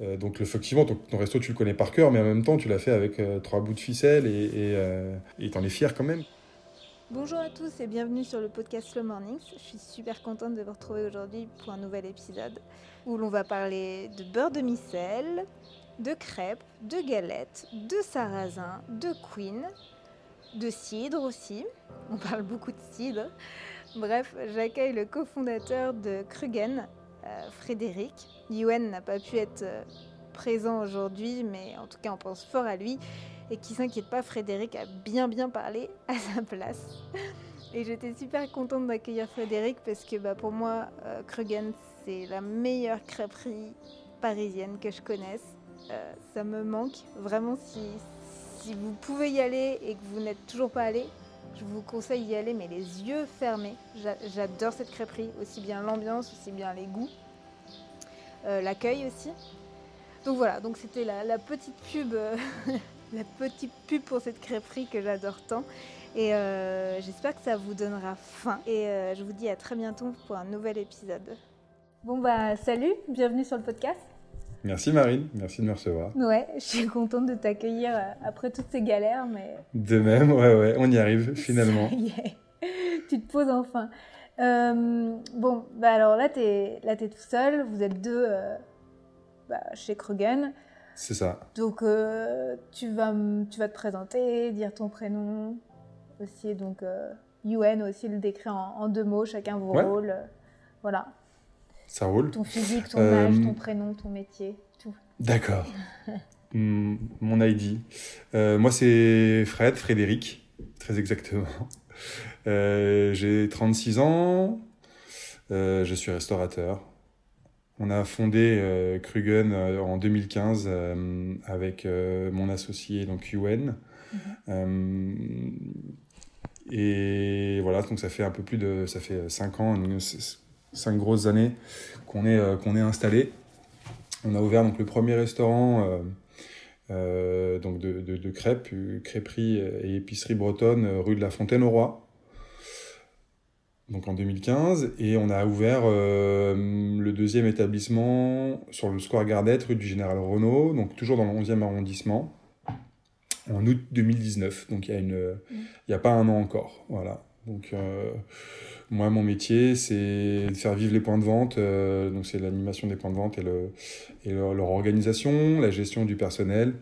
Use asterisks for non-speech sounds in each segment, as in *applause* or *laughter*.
Euh, donc effectivement, ton, resto, tu le connais par cœur, mais en même temps, tu l'as fait avec euh, trois bouts de ficelle et tu en es fier quand même. Bonjour à tous et bienvenue sur le podcast Slow Mornings. Je suis super contente de vous retrouver aujourd'hui pour un nouvel épisode où l'on va parler de beurre de micelle, de crêpes, de galettes, de sarrasin, de queen, de cidre aussi. On parle beaucoup de cidre. Bref, j'accueille le cofondateur de Krugen, euh, Frédéric. Yuen n'a pas pu être euh, présent aujourd'hui, mais en tout cas on pense fort à lui. Et qui s'inquiète pas, Frédéric a bien bien parlé *laughs* à sa place. Et j'étais super contente d'accueillir Frédéric parce que bah, pour moi, euh, Krugen, c'est la meilleure crêperie parisienne que je connaisse. ça me manque. Vraiment, si, vous pouvez y aller et que vous n'êtes toujours pas allé, je vous conseille d'y aller, mais les yeux fermés. J'adore cette crêperie, aussi bien l'ambiance, aussi bien les goûts, euh, l'accueil aussi. Donc voilà, donc c'était la, petite pub, euh, *laughs* la petite pub pour cette crêperie que j'adore tant. Et euh, j'espère que ça vous donnera faim. Et je vous dis à très bientôt pour un nouvel épisode. Bon bah salut, bienvenue sur le podcast. Merci Marine, merci de me recevoir. Ouais, *laughs* je suis contente de t'accueillir euh, après toutes ces galères, mais... De même, ouais, ouais, on y arrive finalement. *laughs* tu te poses enfin. Euh, bon, bah alors là, t'es là, es tout seul, vous êtes deux euh, bah, chez Krogan. C'est ça. Donc, tu, vas, tu vas te présenter, dire ton prénom aussi, donc UN aussi le décrit en, deux mots, chacun vos rôles. voilà. Ça roule. Ton physique, ton âge, ton prénom, ton métier, tout. D'accord. *laughs* Mon ID. Euh, moi, c'est Fred, Frédéric, très exactement. Euh, j'ai 36 ans. Euh, je suis restaurateur. On a fondé Krugen en 2015 avec mon associé, donc UN. Mhm. et voilà, donc ça fait un peu plus de, ça fait 5 ans, cinq grosses années qu'on est, euh, qu'on est installé. On a ouvert donc le premier restaurant euh, euh, donc de, de, crêpes, crêperie et épicerie bretonne, rue de la Fontaine au Roi. Donc en 2015, et on a ouvert le deuxième établissement sur le Square Gardette, rue du Général Renault, donc toujours dans le 11e arrondissement, en août 2019. Donc il y a une, a pas un an encore, voilà. Donc moi, mon métier, c'est de faire vivre les points de vente. Euh, donc, c'est l'animation des points de vente et, le, et leur, organisation, la gestion du personnel,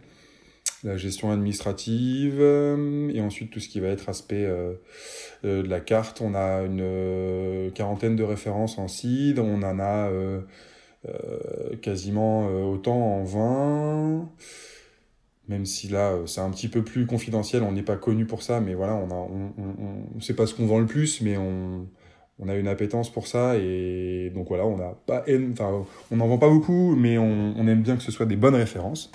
la gestion administrative, euh, et ensuite tout ce qui va être aspect euh, de la carte. On a une quarantaine de références en CID, on en a quasiment autant en 20 même si là c'est un petit peu plus confidentiel, on n'est pas connu pour ça, mais voilà, on a, sait pas ce qu'on vend le plus, mais on, a une appétence pour ça et donc voilà, on n'en vend pas beaucoup, mais on, aime bien que ce soit des bonnes références.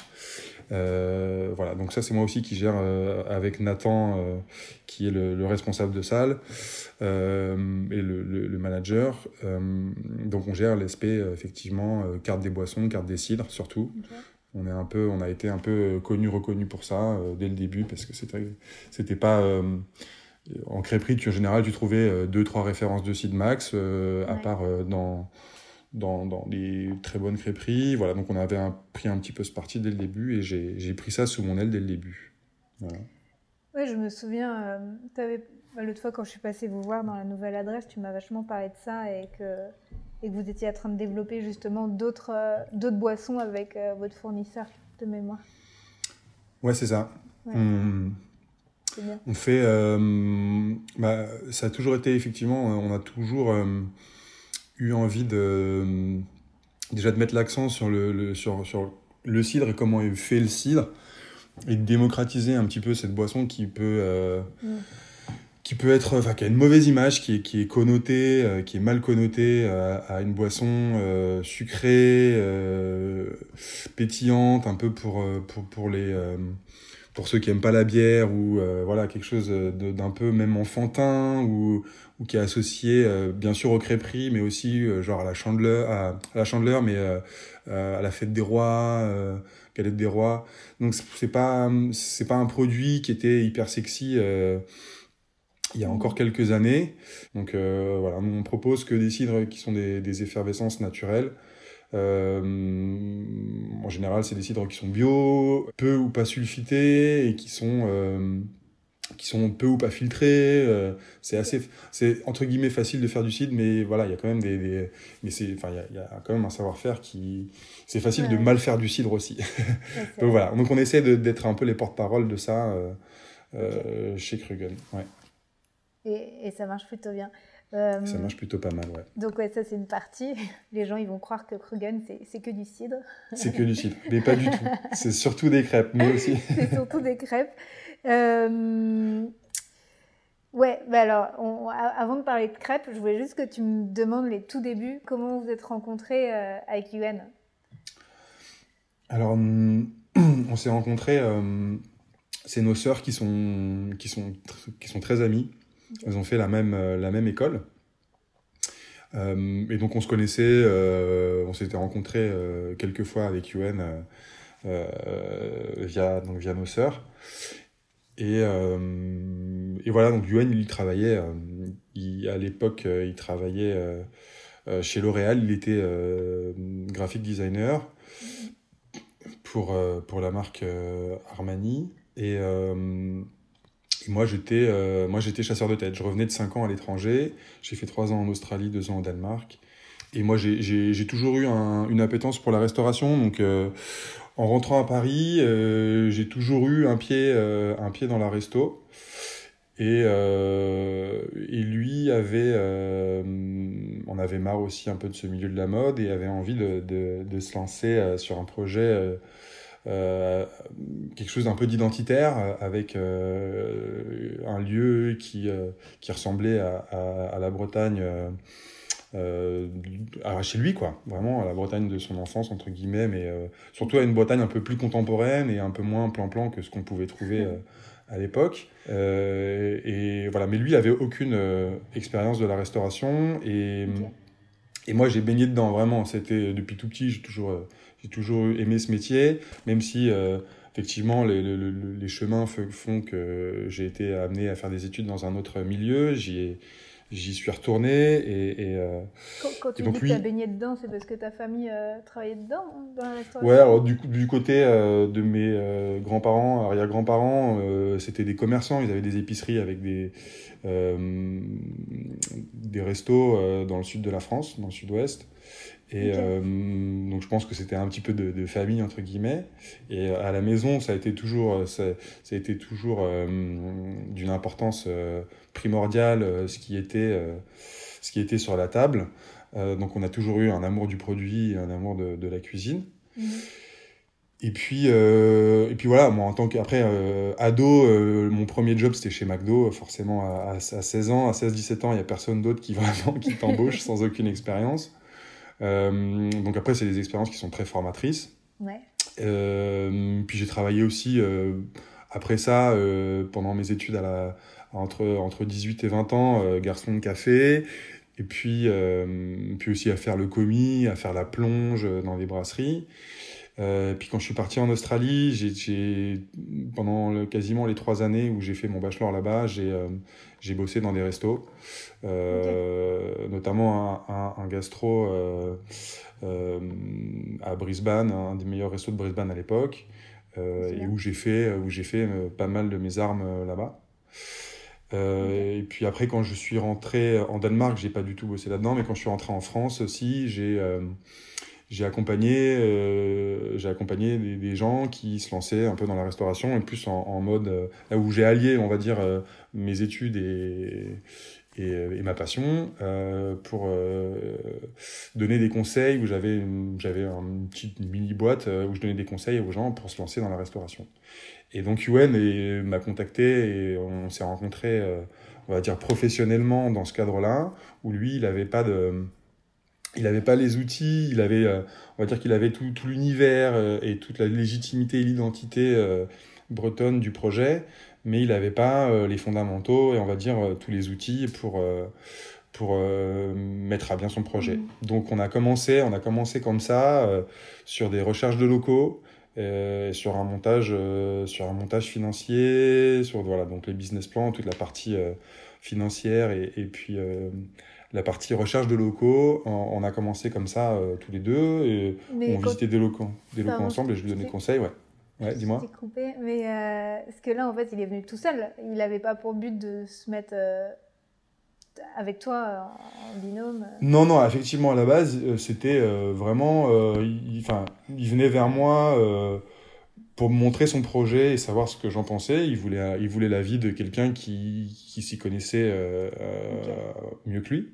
Euh, voilà, donc ça c'est moi aussi qui gère euh, avec Nathan, euh, qui est le, responsable de salle et le, manager. donc on gère l'aspect effectivement carte des boissons, carte des cidres surtout. On est un peu, on a été un peu connu, reconnu pour ça dès le début parce que c'était, c'était pas en crêperie, tu, en général, tu trouvais euh, deux, trois références de Sid Max, euh, à part euh, dans, dans, dans, les très bonnes crêperies. Voilà, donc on avait pris un petit peu ce parti dès le début et j'ai pris ça sous mon aile dès le début. Oui, je me souviens, bah, l'autre fois quand je suis passée vous voir dans la nouvelle adresse, tu m'as vachement parlé de ça et que, et que vous étiez en train de développer justement d'autres d'autres boissons avec votre fournisseur de mémoire. Ouais, c'est ça. On fait, euh, bah, ça a toujours été effectivement, on a toujours euh, eu envie de déjà de mettre l'accent sur le, sur, sur le cidre et comment est fait le cidre et de démocratiser un petit peu cette boisson qui peut euh, mm. qui peut être enfin qui a une mauvaise image qui est qui est connotée qui est mal connotée à, une boisson sucrée pétillante un peu pour pour, pour les pour ceux qui aiment pas la bière ou euh, voilà quelque chose d'un peu même enfantin ou, qui est associé euh, bien sûr au crêperie mais aussi euh, genre à la chandeleur à, la chandeleur mais à la fête des rois galette des rois. Donc c'est pas c'est pas un produit qui était hyper sexy il y a encore quelques années. Donc voilà on propose que des cidres qui sont des, effervescences naturelles. euh, en général, c'est des cidres qui sont bio, peu ou pas sulfités et qui sont qui sont peu ou pas filtrés. Euh, c'est assez, c'est entre guillemets facile de faire du cidre, mais voilà, il y a quand même des, des mais c'est, enfin, il y, a, quand même un savoir-faire qui, c'est facile de mal faire du cidre aussi. *laughs* donc voilà, donc on essaie d'être un peu les porte-parole de ça euh, euh, chez Krugen. Ouais. Et, et, ça marche plutôt bien. Ça marche plutôt pas mal, ouais. Donc ouais, ça c'est une partie. *laughs* Les gens ils vont croire que Krugen c'est que du cidre. C'est que du cidre, mais pas du *laughs* tout. C'est surtout des crêpes, mais aussi. *laughs* c'est surtout des crêpes. Euh... Ouais, bah alors, avant de parler de crêpes, je voulais juste que tu me demandes les tout débuts, comment vous êtes rencontrés euh, avec UN Alors, *clears throat* on s'est rencontrés, euh, c'est nos sœurs qui sont, qui, sont, qui sont très amies. Elles ont fait la même, euh, la même école. et donc on se connaissait, on s'était rencontrés quelques fois avec UN via, donc via nos sœurs. Et, euh, et, voilà, donc Yuan, il travaillait, euh, à l'époque, euh, il travaillait chez L'Oréal, il était graphic designer pour, pour la marque Armani. Et, moi, j'étais moi j'étais chasseur de tête. Je revenais de 5 ans à l'étranger. J'ai fait 3 ans en Australie, 2 ans au Danemark. Et moi, j'ai toujours eu un, une appétence pour la restauration. Donc, en rentrant à Paris, euh, j'ai toujours eu un pied, euh, un pied dans la resto. Et, euh, et lui avait, on avait marre aussi un peu de ce milieu de la mode et avait envie de, de se lancer sur un projet, quelque chose d'un peu d'identitaire, avec un lieu qui, qui ressemblait à, à, à la Bretagne euh, chez lui, quoi. Vraiment à la Bretagne de son enfance, entre guillemets, mais euh, surtout à une Bretagne un peu plus contemporaine et un peu moins plan-plan que ce qu'on pouvait trouver euh, à l'époque. Euh, et voilà, mais lui, avait aucune expérience de la restauration et, et moi, j'ai baigné dedans, vraiment. C'était depuis tout petit, j'ai toujours, j'ai toujours aimé ce métier, même si effectivement, les, les, les, chemins font que j'ai été amené à faire des études dans un autre milieu. J'y ai, j'y suis retourné. Et, et euh, quand, tu dis que tu as baigné dedans, c'est parce que ta famille euh, travaillait dedans, dans la restauration Ouais, alors du, du côté euh, de mes euh, grands-parents, arrière-grands-parents, euh, c'était des commerçants, ils avaient des épiceries avec des, des restos dans le sud de la France, dans le sud-ouest. Et euh, donc je pense que c'était un petit peu de, de, famille entre guillemets. Et à la maison, ça a été toujours, ça, ça a été toujours euh, d'une importance euh, primordiale ce qui était, ce qui était sur la table. donc on a toujours eu un amour du produit, un amour de, de la cuisine. Mhm. Et puis, et puis voilà, moi en tant qu'après ado, mon premier job c'était chez McDo, forcément à, à 16 ans, à 16-17 ans, il n'y a personne d'autre qui *laughs* vraiment qui t'embauche sans aucune expérience. Euh, donc après, c'est des expériences qui sont très formatrices. Ouais. Euh, puis j'ai travaillé aussi euh, après ça, pendant mes études à la, entre, entre 18 et 20 ans, garçon de café. Et puis, puis aussi à faire le commis, à faire la plonge dans des brasseries. Euh, puis quand je suis parti en Australie, j'ai pendant le, quasiment les trois années où j'ai fait mon bachelor là-bas, j'ai euh, j'ai bossé dans des restos, euh, notamment un, un, gastro euh, euh, à Brisbane, un des meilleurs restos de Brisbane à l'époque, et où j'ai fait où fait pas mal de mes armes là-bas. Et puis après, quand je suis rentré en Danemark, j'ai pas du tout bossé là-dedans, mais quand je suis rentré en France aussi, j'ai j'ai accompagné, euh, j'ai accompagné des, gens qui se lançaient un peu dans la restauration et plus en, mode euh, là où j'ai allié, on va dire, euh, mes études et, et, et ma passion euh, pour donner des conseils où j'avais j'avais une petite mini boîte où je donnais des conseils aux gens pour se lancer dans la restauration. Et donc UN m'a contacté et on s'est rencontrés, on va dire professionnellement dans ce cadre-là où lui il avait pas de il n'avait pas les outils, il avait, euh, on va dire qu'il avait tout, tout l'univers euh, et toute la légitimité et l'identité euh, bretonne du projet, mais il n'avait pas les fondamentaux et on va dire tous les outils pour, pour mettre à bien son projet. Mmh. Donc on a commencé, on a commencé comme ça sur des recherches de locaux. sur un montage sur un montage financier sur voilà donc les business plans toute la partie financière et, et puis la partie recherche de locaux. On, a commencé comme ça euh, tous les deux et on visitait des locaux, des locaux ensemble et je lui donnais conseils. Ouais. Ouais, dis-moi. coupé, mais euh, parce que là, en fait, il est venu tout seul. Il n'avait pas pour but de se mettre euh, avec toi en binôme. Non, non, effectivement, à la base, c'était vraiment. il, enfin, il venait vers moi pour me montrer son projet et savoir ce que j'en pensais. Il voulait, il voulait l'avis de quelqu'un qui, qui s'y connaissait euh, euh, mieux que lui.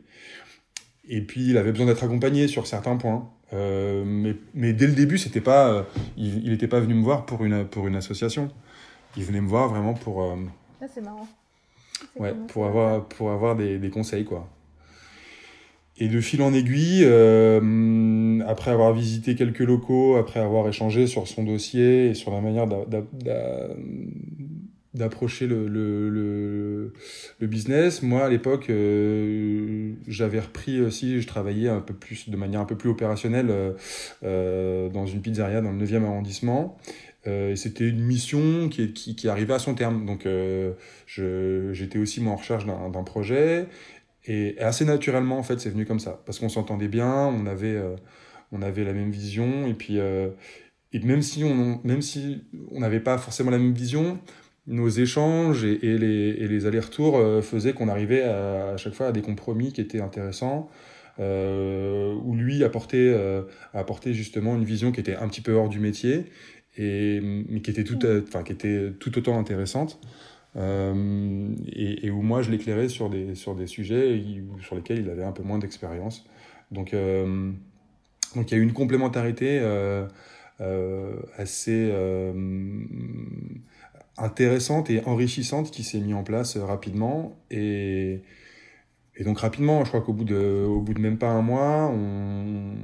Et puis, il avait besoin d'être accompagné sur certains points. Euh, mais, mais, dès le début, c'était pas, il n'était pas venu me voir pour une, pour une association. Il venait me voir vraiment pour. Ah, c'est marrant. Ouais, pour avoir, pour avoir des, des conseils, quoi. Et de fil en aiguille, euh, après avoir visité quelques locaux, après avoir échangé sur son dossier et sur la manière d'approcher le, business, moi à l'époque, euh, j'avais repris aussi, je travaillais un peu plus, de manière un peu plus opérationnelle euh, dans une pizzeria dans le 9e arrondissement. Euh, c'était une mission qui, arrivait à son terme. Donc, j'étais aussi moi en recherche d'un projet. Et assez naturellement, en fait, c'est venu comme ça. Parce qu'on s'entendait bien, on avait, euh, on avait la même vision. Et puis, euh, et même si on même si on n'avait pas forcément la même vision, nos échanges et, et les, et les allers-retours euh, faisaient qu'on arrivait à, à, chaque fois à des compromis qui étaient intéressants. où lui apportait, apportait justement une vision qui était un petit peu hors du métier, et, mais qui était tout, enfin, qui était tout autant intéressante. Euh, et, où moi je l'éclairais sur des, sur des sujets sur lesquels il avait un peu moins d'expérience. Donc, euh, donc il y a eu une complémentarité euh, assez intéressante et enrichissante qui s'est mise en place rapidement. Et, donc rapidement, je crois qu'au bout bout de même pas un mois, on,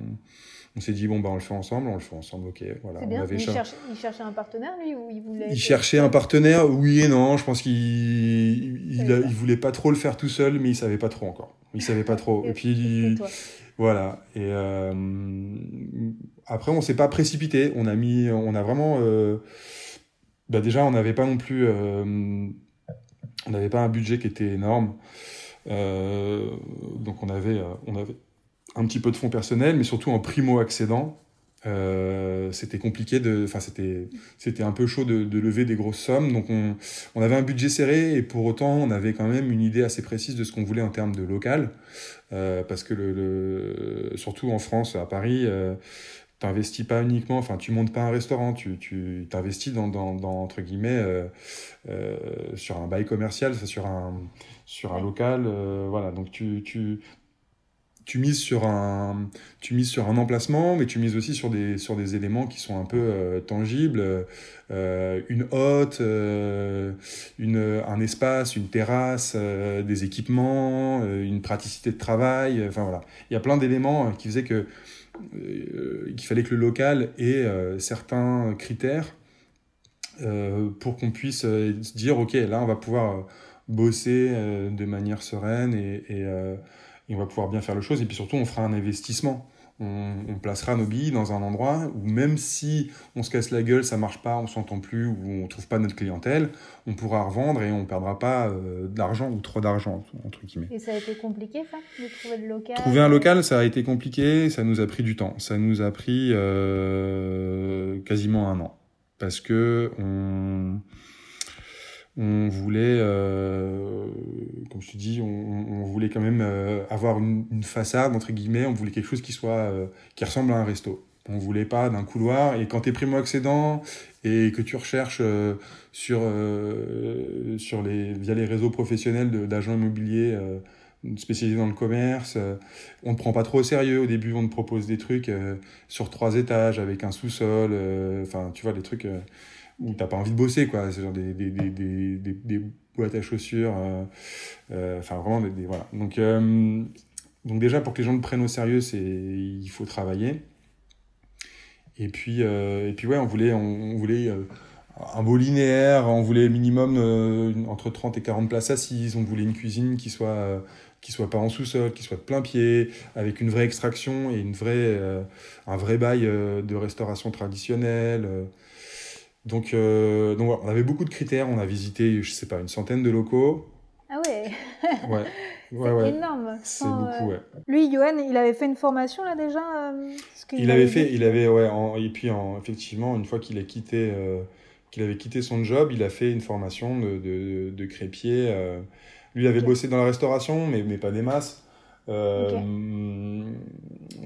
on s'est dit bon bah on le fait ensemble, on le fait ensemble, ok. Voilà. Bien. il, cherchait un partenaire lui ou il voulait. Il cherchait un partenaire, oui et non. Je pense qu'il il, voulait pas trop le faire tout seul, mais il savait pas trop encore. Il savait pas trop. *laughs* et, puis voilà. Et euh, après on s'est pas précipité. On a mis, on a vraiment. Euh, bah déjà on n'avait pas non plus, euh, on n'avait pas un budget qui était énorme. donc on avait, on avait un petit peu de fonds personnels, mais surtout en primo-accédant. Euh, c'était compliqué de enfin c'était c'était un peu chaud de, lever des grosses sommes donc on, on, avait un budget serré et pour autant on avait quand même une idée assez précise de ce qu'on voulait en termes de local euh, parce que le, surtout en France à Paris euh, t'investis pas uniquement enfin tu montes pas un restaurant tu tu t'investis dans, dans, entre guillemets euh, sur un bail commercial sur un sur un local voilà donc tu tu tu mises sur un tu mises sur un emplacement mais tu mises aussi sur des sur des éléments qui sont un peu euh, tangibles euh, une hotte euh, une un espace une terrasse des équipements une praticité de travail enfin voilà. Il y a plein d'éléments qui faisaient que qu'il fallait que le local ait certains critères pour qu'on puisse se dire ok là on va pouvoir bosser de manière sereine et, et et on va pouvoir bien faire le chose. Et puis surtout, on fera un investissement. On, placera nos billes dans un endroit où même si on se casse la gueule, ça marche pas, on s'entend plus, ou on trouve pas notre clientèle, on pourra revendre et on perdra pas euh, d'argent ou trop d'argent entre guillemets. Et ça a été compliqué ça, de trouver le local? Trouver un local, ça a été compliqué, ça nous a pris du temps. Ça nous a pris euh, quasiment un an parce que on on voulait, euh, comme je te dis, on, voulait quand même euh, avoir une, façade entre guillemets. On voulait quelque chose qui soit, euh, qui ressemble à un resto. On voulait pas d'un couloir. Et quand tu es primo accédant et que tu recherches sur sur les via les réseaux professionnels d'agents immobiliers spécialisés dans le commerce, on ne prend pas trop au sérieux. Au début, on te propose des trucs sur trois étages avec un sous-sol. Enfin, tu vois, des trucs où t'as pas envie de bosser, quoi. C'est genre des, des, des, des, boîtes à chaussures, euh, euh, enfin vraiment des, voilà. Donc, euh, donc déjà pour que les gens le prennent au sérieux, c'est il faut travailler. Et puis et puis ouais, on voulait on, voulait un beau linéaire, on voulait minimum entre 30 et 40 places assises, on voulait une cuisine qui soit qui soit pas en sous-sol, qui soit de plein pied, avec une vraie extraction et une vraie un vrai bail de restauration traditionnelle. Donc, euh, donc on avait beaucoup de critères. On a visité, je sais pas, une centaine de locaux. Ah ouais Ouais. *laughs* c'est énorme. C'est beaucoup, ouais. Lui, Johan, il avait fait une formation là déjà Il avait fait, il avait, ouais, et puis effectivement, une fois qu'il a quitté, qu'il avait quitté son job, il a fait une formation de, de, de crépier. lui, il avait bossé dans la restauration, mais, mais pas des masses.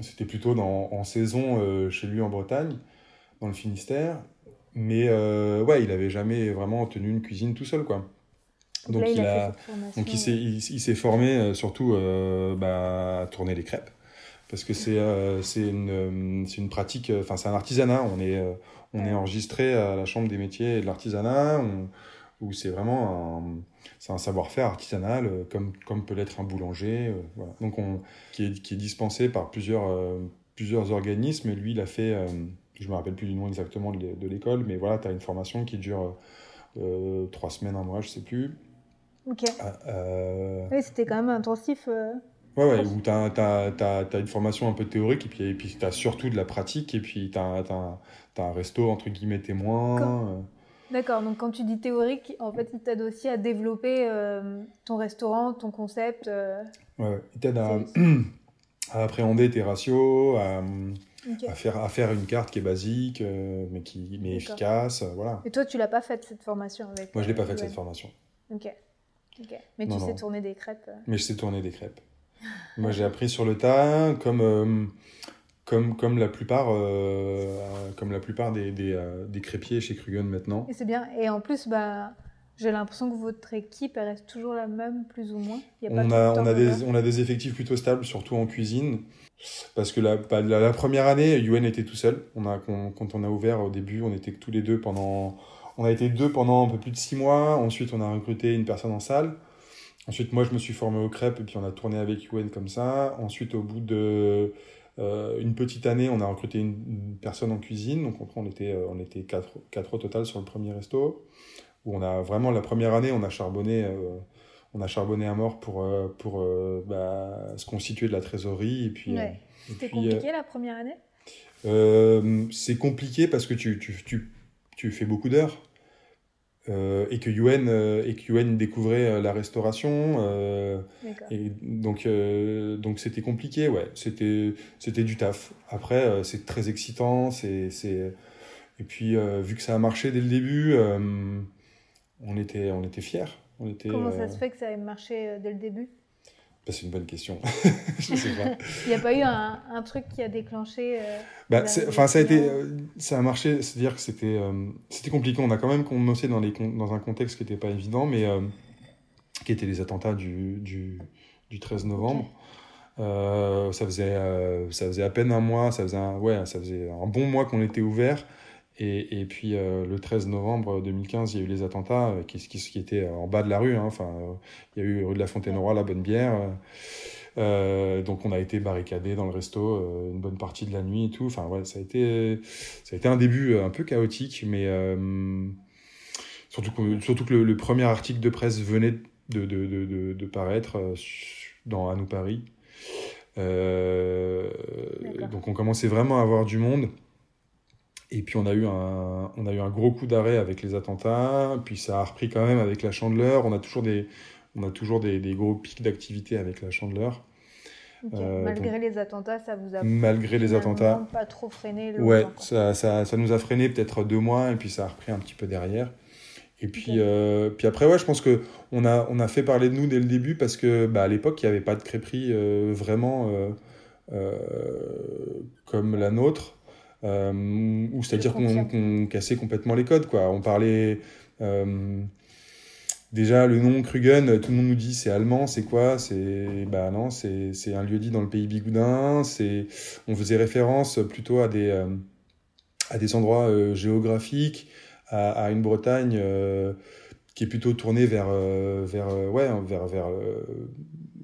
C'était plutôt dans, en saison chez lui en Bretagne, dans le Finistère. Mais ouais, il avait jamais vraiment tenu une cuisine tout seul, quoi. Donc, il, a, donc il s'est, il, s'est formé euh, surtout euh, bah, à tourner les crêpes. Parce que c'est, euh, c'est, une, c'est une pratique, enfin c'est un artisanat. On est, on est enregistré à la Chambre des métiers et de l'artisanat, où c'est vraiment un, c'est un savoir-faire artisanal, comme, comme peut l'être un boulanger. voilà. Donc on, qui, est, qui est dispensé par plusieurs, plusieurs organismes. Et lui, il a fait, je me rappelle plus du nom exactement de l'école, mais voilà, tu as une formation qui dure trois semaines, un mois, je sais plus. Ok. Euh, oui, c'était quand même intensif. Euh. Ouais, ouais, où tu as, as, as, une formation un peu théorique, et puis, et puis tu as surtout de la pratique, et puis tu as, un resto, entre guillemets, témoin. Euh. D'accord, donc quand tu dis théorique, en fait, il t'aide aussi à développer ton restaurant, ton concept. Ouais, il t'aide à, *clears throat* à, appréhender tes ratios, à, à, faire, à faire une carte qui est basique, mais, qui, mais efficace, voilà. Et toi, tu l'as pas faite, cette formation avec Moi, je l'ai pas faite, cette formation. Ok. Mais tu sais tourner des crêpes. Euh. Mais je sais tourner des crêpes. *laughs* Moi, j'ai appris sur le tas, comme, euh, comme, comme la plupart, euh, comme la plupart des, des, des, crépiers chez Krugen maintenant. Et c'est bien. Et en plus, bah, j'ai l'impression que votre équipe elle reste toujours la même, plus ou moins. on, a, on, a des, on a des effectifs plutôt stables, surtout en cuisine. Parce que la, bah, la, première année, Yuen était tout seul. On a, quand on a ouvert au début, on était tous les deux pendant on a été deux pendant un peu plus de six mois. Ensuite, on a recruté une personne en salle. Ensuite, moi, je me suis formé aux crêpes et puis on a tourné avec UN comme ça. Ensuite, au bout de euh, une petite année, on a recruté une, personne en cuisine. Donc, on était, euh, on était quatre, quatre au total sur le premier resto. Où on a vraiment, la première année, on a charbonné, euh, on a charbonné à mort pour, pour bah, se constituer de la trésorerie. Et puis, C'était compliqué la première année? C'est compliqué parce que tu, tu, tu tu fais beaucoup d'heures. Euh, et que Yuen euh, et que Yuen découvrait euh, la restauration et donc donc c'était compliqué ouais c'était c'était du taf après c'est très excitant c'est c'est et puis vu que ça a marché dès le début on était on était fiers on était comment ça se fait que ça ait marché dès le début? Bah, c'est une bonne question. *laughs* je sais pas. Il n'y a pas eu un, un, truc qui a déclenché. Euh, bah, enfin, ça a été, euh, ça a marché. C'est-à-dire que c'était, euh, c'était compliqué. On a quand même commencé dans les dans un contexte qui n'était pas évident, mais qui étaient les attentats du, du, du 13 novembre. ça faisait, ça faisait à peine un mois. Ça faisait un, ouais, ça faisait un bon mois qu'on était ouvert. Et, et, puis euh, le 13 novembre 2015, il y a eu les attentats euh, qui, qui, qui étaient en bas de la rue. Hein. Enfin, euh, il y a eu rue de la Fontaine-Roi, la Bonne Bière. donc on a été barricadé dans le resto une bonne partie de la nuit et tout. Enfin ouais, ça a été, ça a été un début un peu chaotique, mais surtout que, surtout que le, premier article de presse venait de, de, de, de paraître dans À nous Paris. donc on commençait vraiment à avoir du monde. Et puis on a eu un, on a eu un gros coup d'arrêt avec les attentats, puis ça a repris quand même avec la Chandeleur. On a toujours des, on a toujours des, des gros pics d'activité avec la Chandeleur. Euh, malgré les attentats, ça vous a malgré les attentats pas trop freiné le Ouais, ça, ça, ça, nous a freiné peut-être deux mois et puis ça a repris un petit peu derrière. Et puis, euh, puis après, ouais, je pense que on a, on a fait parler de nous dès le début parce que bah, à l'époque, il n'y avait pas de crêperie euh, vraiment comme la nôtre. Euh, ou c'est-à-dire qu'on cassait complètement les codes, quoi. On parlait. Euh, déjà, le nom Krugen, tout le monde nous dit c'est allemand, c'est quoi? C'est bah non, c'est un lieu dit dans le pays bigoudin. On faisait référence plutôt à des euh, à des endroits géographiques, à, à, une Bretagne qui est plutôt tournée vers vers ouais vers vers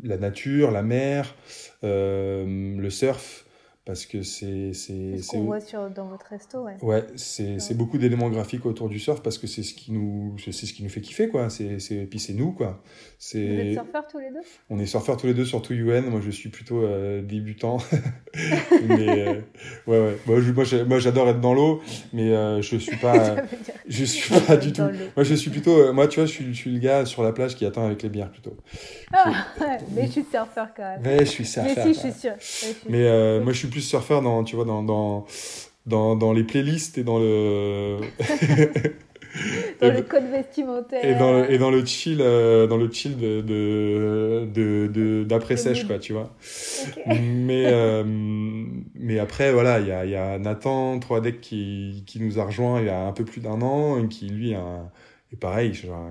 la nature, la mer, le surf parce que c'est c'est ce qu'on voit sur, dans votre resto ouais. Ouais c'est c'est beaucoup d'éléments graphiques autour du surf parce que c'est ce qui nous c'est ce qui nous fait kiffer quoi. C'est c'est puis c'est nous quoi. C'est vous êtes surfeurs tous les deux? On est surfeurs tous les deux surtout UN moi je suis plutôt euh, débutant. *laughs* Mais euh, ouais ouais. Moi moi j'adore être dans l'eau mais euh, je suis pas *laughs* *laughs* je suis pas du tout. moi je suis plutôt moi tu vois je suis, je suis le gars sur la plage qui attend avec les bières plutôt. Ah, mais je suis surfeur quand même. Mais je suis surfeur mais si je suis sûr. Mais moi je suis plus surfeur dans, tu vois, dans, dans, dans, dans les playlists et dans le. *laughs* dans le code vestimentaire. Et dans le, et dans le chill, euh, dans le chill de, de, de, d'après sèche, quoi, tu vois. Mais, euh, mais après, voilà, il y a, y a Nathan, 3 deck qui, qui nous a rejoint il y a un peu plus d'un an, et qui, lui, a, est pareil, genre,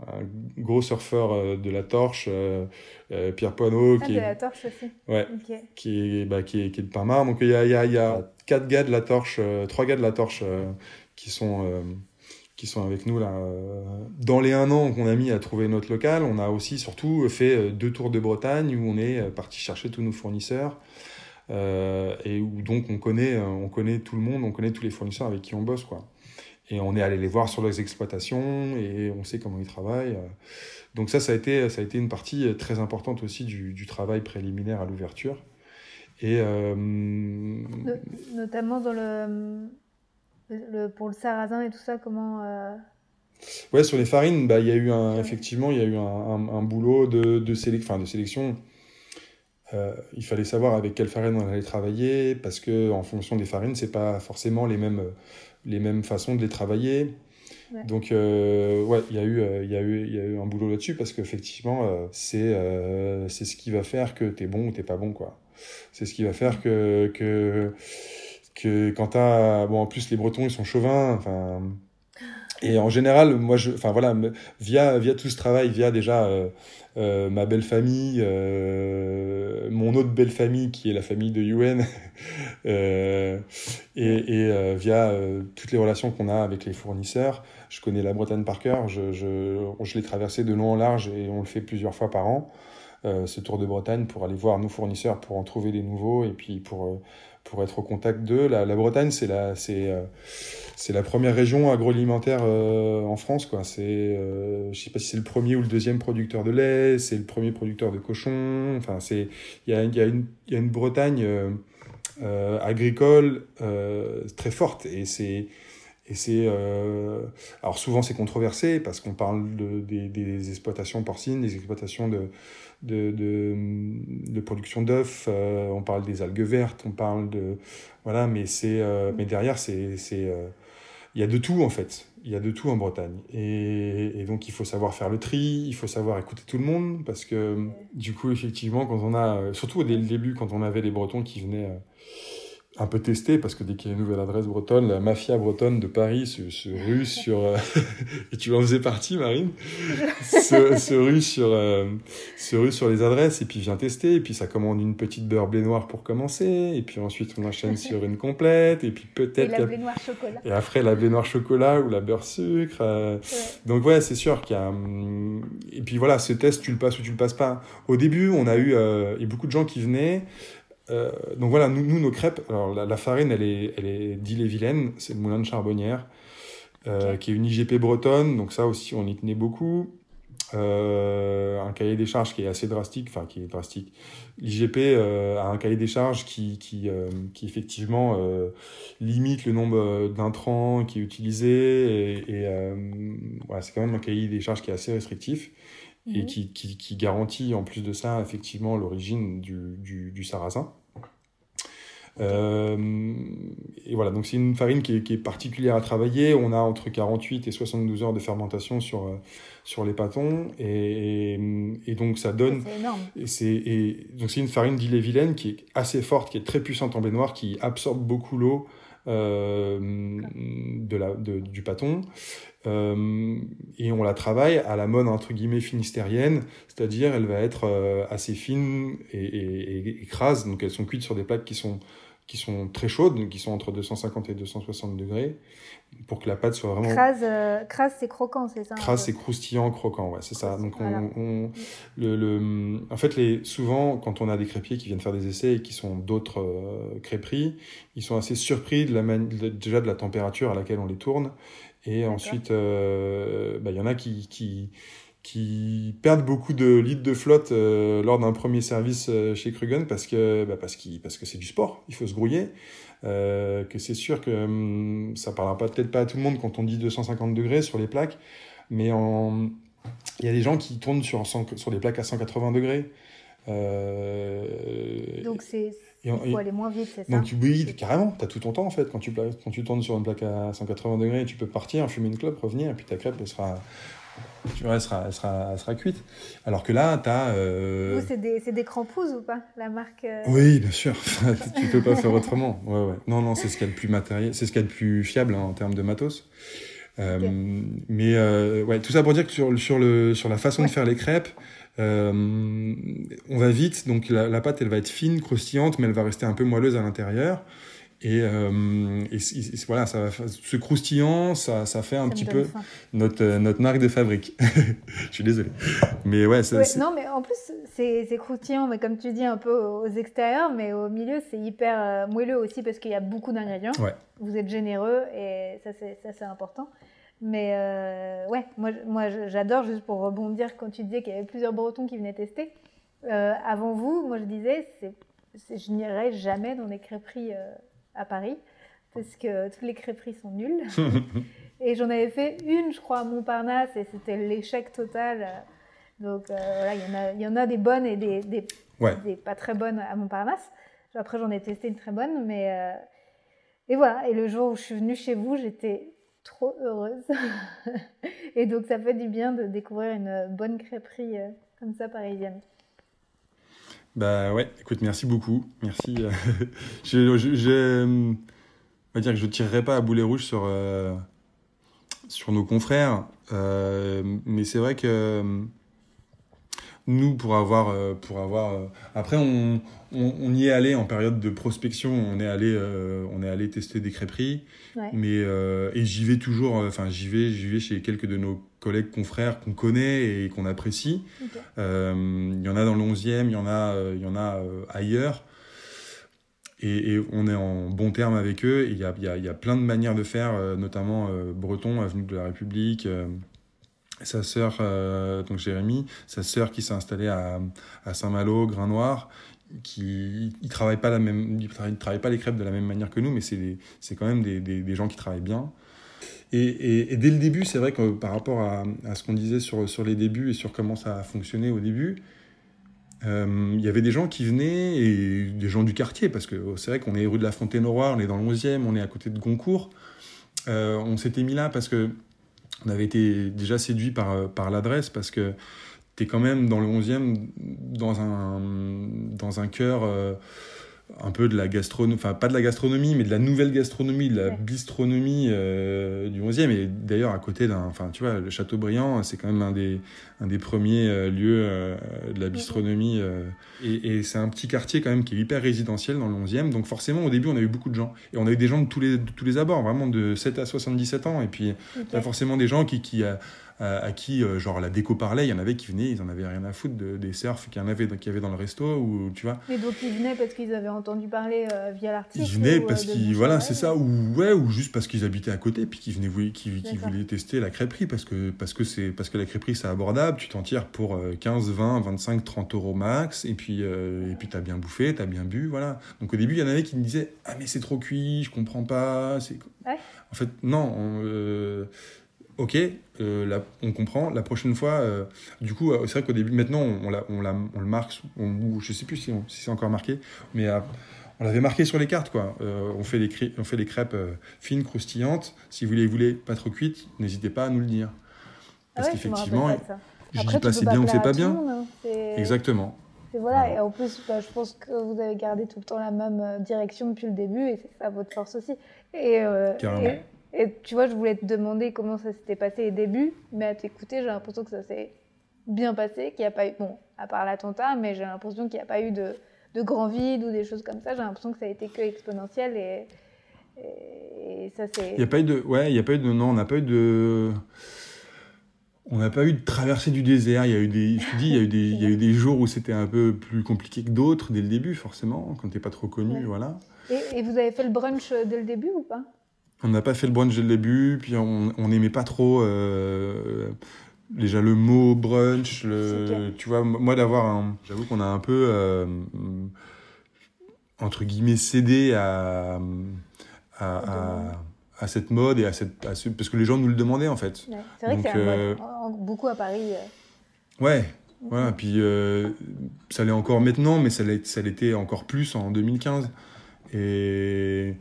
un gros surfeur euh, de la torche, euh, euh, Pierre Poineau. Ah, qui de la torche aussi. Ouais. Qui, est, bah, qui, est, qui est de Parmar. Donc il y a, y, a, y a quatre gars de la torche, trois gars de la torche qui sont qui sont avec nous là. Dans les un an qu'on a mis à trouver notre local, on a aussi surtout fait deux tours de Bretagne où on est parti chercher tous nos fournisseurs. et où donc on connaît, on connaît tout le monde, on connaît tous les fournisseurs avec qui on bosse quoi. Et on est allé les voir sur leurs exploitations et on sait comment ils travaillent. Donc ça, ça a été, ça a été une partie très importante aussi du, du travail préliminaire à l'ouverture. Et euh, notamment dans le, le, pour le sarrasin et tout ça, comment euh... Ouais, sur les farines, bah il y a eu un, effectivement, il y a eu un, un, boulot de, de, enfin, de sélection. Euh, il fallait savoir avec quelle farine on allait travailler parce que en fonction des farines, c'est pas forcément les mêmes les mêmes façons de les travailler. Donc, euh, ouais, il y, a eu, euh, y, a eu, y a eu un boulot là-dessus parce qu'effectivement, euh, c'est c'est ce qui va faire que tu es bon ou t'es pas bon, quoi. C'est ce qui va faire que, que, que quand t'as. Bon, en plus, les Bretons, ils sont chauvins, enfin. Et en général, moi, je, enfin voilà, via, via tout ce travail, via déjà euh, ma belle famille, euh, mon autre belle famille qui est la famille de UN, *laughs* euh, et, et via toutes les relations qu'on a avec les fournisseurs. Je connais la Bretagne par cœur, je, je, je l'ai traversé de long en large et on le fait plusieurs fois par an. ce tour de Bretagne pour aller voir nos fournisseurs, pour en trouver des nouveaux et puis pour, pour être au contact d'eux. La, la, Bretagne, c'est la, c'est, c'est la première région agroalimentaire euh, en France. Quoi. C'est, euh, je sais pas si c'est le premier ou le deuxième producteur de lait, c'est le premier producteur de cochons. Enfin, c'est, il y a, y, a y a une Bretagne euh, agricole très forte et c'est et c'est alors souvent c'est controversé parce qu'on parle de, des, exploitations porcines, des exploitations de de, production d'œufs, on parle des algues vertes, on parle de voilà, mais c'est mais derrière c'est il y a de tout en fait. Il y a de tout en Bretagne. Et, donc il faut savoir faire le tri, il faut savoir écouter tout le monde, parce que du coup, effectivement, quand on a, surtout le début, quand on avait les Bretons qui venaient euh, un peu testé parce que dès qu'il y a une nouvelle adresse bretonne, la mafia bretonne de Paris se, se rue *laughs* sur euh, *laughs* et tu en faisais partie Marine *laughs* se, se, rue sur euh, se rue sur les adresses et puis vient tester et puis ça commande une petite beurre blé noir pour commencer et puis ensuite on enchaîne sur une complète et puis peut-être et la blé noir chocolat et après la blé noir chocolat ou la beurre sucre euh. donc ouais c'est sûr qu'il y a et puis voilà ce test tu le passes ou tu le passes pas au début on a eu il y a beaucoup de gens qui venaient euh, donc voilà, nous, nous, nos crêpes, alors la, farine, elle est, elle est d'Ille-et-Vilaine, c'est le moulin de Charbonnière, euh, qui est une IGP bretonne, donc ça aussi, on y tenait beaucoup. Euh, un cahier des charges qui est assez drastique, enfin qui est drastique. L'IGP a un cahier des charges qui, qui, qui effectivement limite le nombre d'intrants qui est utilisé et, et voilà, c'est quand même un cahier des charges qui est assez restrictif et mhm. qui, qui, qui, garantit en plus de ça effectivement l'origine du, du, du, sarrasin. Euh, et voilà, donc c'est une farine qui est, qui est, particulière à travailler. On a entre 48 et 72 heures de fermentation sur, euh, sur les pâtons. Et, et donc ça donne. C'est énorme. Et, c'est, et donc c'est une farine d'Ille-et-Vilaine qui est assez forte, qui est très puissante en baignoire, qui absorbe beaucoup l'eau euh, de la, de, du pâton. Euh, et on la travaille à la mode entre guillemets finistérienne, c'est-à-dire elle va être euh, assez fine et, et, et, écrase, donc elles sont cuites sur des plaques qui sont qui sont très chaudes, qui sont entre 250 et 260 degrés, pour que la pâte soit vraiment. Crase, euh, c'est croquant, c'est ça Crase, c'est croustillant, croquant, ouais, c'est ça. Donc, on, le, le, en fait, les, souvent, quand on a des crêpiers qui viennent faire des essais et qui sont d'autres euh, crêperies, ils sont assez surpris de la déjà de la température à laquelle on les tourne. Et ensuite, euh, bah, il y en a qui, qui qui perdent beaucoup de litres de flotte euh, lors d'un premier service euh, chez Krugen parce que bah parce, parce que c'est du sport, il faut se grouiller. Euh, que c'est sûr que hum, ça parlera peut-être pas à tout le monde quand on dit 250 degrés sur les plaques, mais il y a des gens qui tournent sur, sur des plaques à 180 degrés. Donc c'est il faut aller moins vite, c'est ça Donc oui, carrément, tu as tout ton temps en fait. Quand tu, quand tu tournes sur une plaque à 180 degrés, tu peux partir, fumer une clope, revenir, et puis ta crêpe elle sera tu vois, elle sera, elle sera, elle sera cuite. Alors que là, tu as. Euh... c'est des, des crampouses ou pas La marque. Euh oui, bien sûr. *laughs* tu peux pas faire autrement. Ouais, ouais. Non, non, c'est ce qu'il y a de plus matériel, c'est ce qu'il y a de plus fiable hein, en termes de matos. Euh, mais ouais, tout ça pour dire que sur, sur, le, sur la façon de faire les crêpes, euh, on va vite. Donc la, la, pâte, elle va être fine, croustillante, mais elle va rester un peu moelleuse à l'intérieur. Et, euh, et, voilà, ça, ce croustillant, ça, ça fait un petit peu notre, euh, notre marque de fabrique. *laughs* Je suis désolé. Mais ouais, Non, mais en plus, c'est croustillant, mais comme tu dis, un peu aux extérieurs, mais au milieu, c'est hyper moelleux aussi parce qu'il y a beaucoup d'ingrédients. Ouais. Vous êtes généreux et ça, c'est important. Mais euh, ouais, moi, moi j'adore, juste pour rebondir, quand tu disais qu'il y avait plusieurs Bretons qui venaient tester. avant vous, moi je disais, je n'irai jamais dans des crêperies à Paris, parce que toutes les crêperies sont nulles. *laughs* et j'en avais fait une, je crois, à Montparnasse, et c'était l'échec total. Donc euh, voilà, il y, en a, il y en a des bonnes et des, des, des pas très bonnes à Montparnasse. Après, j'en ai testé une très bonne, mais. Euh, et voilà, et le jour où je suis venue chez vous, j'étais trop heureuse. *laughs* et donc, ça fait du bien de découvrir une bonne crêperie euh, comme ça parisienne. Bah ouais, écoute, merci beaucoup. Merci. *laughs* je, je, je, dire que je tirerai pas à boulet rouge sur, euh, sur nos confrères, euh, mais c'est vrai que nous, pour avoir, euh, pour avoir, après on, on, on, y est allé en période de prospection, on est allé, on est allé tester des crêperies, mais et j'y vais toujours, enfin j'y vais, j'y vais chez quelques de nos collègues, confrères qu'on connaît et qu'on apprécie. Euh, il y en a dans le 11e, il y en a, euh, il y en a euh, ailleurs. Et, on est en bon terme avec eux. Il y a, y, y a, plein de manières de faire, notamment Breton, avenue de la République. Sa sœur, donc Jérémy, sa sœur qui s'est installée à, à Saint-Malo, Grain Noir, qui ne travaille pas la même, pas les crêpes de la même manière que nous, mais c'est quand même des, des, gens qui travaillent bien. Et, dès le début, c'est vrai que par rapport à, ce qu'on disait sur, sur les débuts et sur comment ça a fonctionné au début, euh, il y avait des gens qui venaient, et des gens du quartier, parce que c'est vrai qu'on est rue de la Fontaine-au-Roi, on est dans le 11e, on est à côté de Goncourt. Euh, on s'était mis là parce que on avait été déjà séduit par, par l'adresse, parce que tu es quand même dans le 11e, dans un, dans un cœur... Un peu de la gastronomie, enfin pas de la gastronomie, mais de la nouvelle gastronomie, de la bistronomie euh, du 11e. Et d'ailleurs, à côté d'un, enfin tu vois, le Châteaubriand, c'est quand même un des, un des premiers euh, lieux euh, de la bistronomie. et, et c'est un petit quartier quand même qui est hyper résidentiel dans le 11e. Donc forcément, au début, on a eu beaucoup de gens. Et on a eu des gens de tous les, de tous les abords, vraiment de 7 à 77 ans. Et puis, pas forcément des gens qui, qui à qui euh, genre la déco parlait, il y en avait qui venaient, ils en avaient rien à foutre de, des surfs qu'il y en avait, qu'il y avait dans le resto ou tu vois. Et donc ils venaient parce qu'ils avaient entendu parler euh, via l'article. Ils venaient parce euh, qu'ils voilà c'est ça ou ouais ou juste parce qu'ils habitaient à côté puis qu'ils venaient qui, voulaient tester la crêperie parce que parce que c'est parce que la crêperie c'est abordable, tu t'en tires pour 15, 20, 25, 30 euros max et puis et puis t'as bien bouffé, t'as bien bu voilà. Donc au début il y en avait qui me disaient ah mais c'est trop cuit, je comprends pas, c'est ouais. en fait non. Ok, euh, on comprend. La prochaine fois, euh, du coup, euh, c'est vrai qu'au début, maintenant, on, on, on, le marque, on, je sais plus si, c'est encore marqué, mais on l'avait marqué sur les cartes, quoi. on, fait les on fait des crêpes fines, croustillantes. Si vous les voulez pas trop cuites, n'hésitez pas à nous le dire. Ah Parce qu'effectivement, je dis pas c'est bien ou c'est pas bien. Hein, Exactement. Et voilà, et en plus, bah, je pense que vous avez gardé tout le temps la même direction depuis le début, et c'est ça votre force aussi. Et tu vois, je voulais te demander comment ça s'était passé les débuts, mais à t'écouter, j'ai l'impression que ça s'est bien passé, qu'il n'y a pas eu, bon, à part l'attentat, mais j'ai l'impression qu'il n'y a pas eu de, de grands vides ou des choses comme ça. J'ai l'impression que ça a été que exponentiel et, et ça c'est. Il n'y a pas eu de, ouais, il y a pas eu de, non, on n'a pas eu de. On n'a pas eu de traversée du désert. Il y a eu des, je te dis, il y a eu des, il y a eu des jours où c'était un peu plus compliqué que d'autres dès le début, forcément, quand t'es pas trop connu, Ouais. voilà. Et, et vous avez fait le brunch dès le début ou pas? On n'a pas fait le brunch dès le début, puis on on n'aimait pas trop euh, déjà le mot brunch. Le, tu vois, moi d'avoir un, j'avoue qu'on a un peu euh, entre guillemets cédé à à, à, à cette mode et à cette à ce- parce que les gens nous le demandaient en fait. Ouais. C'est vrai Donc, que c'est un mode, euh, beaucoup à Paris. euh, Ouais. Voilà, puis euh, ça l'est encore maintenant, mais ça l'était encore plus en 2015. Et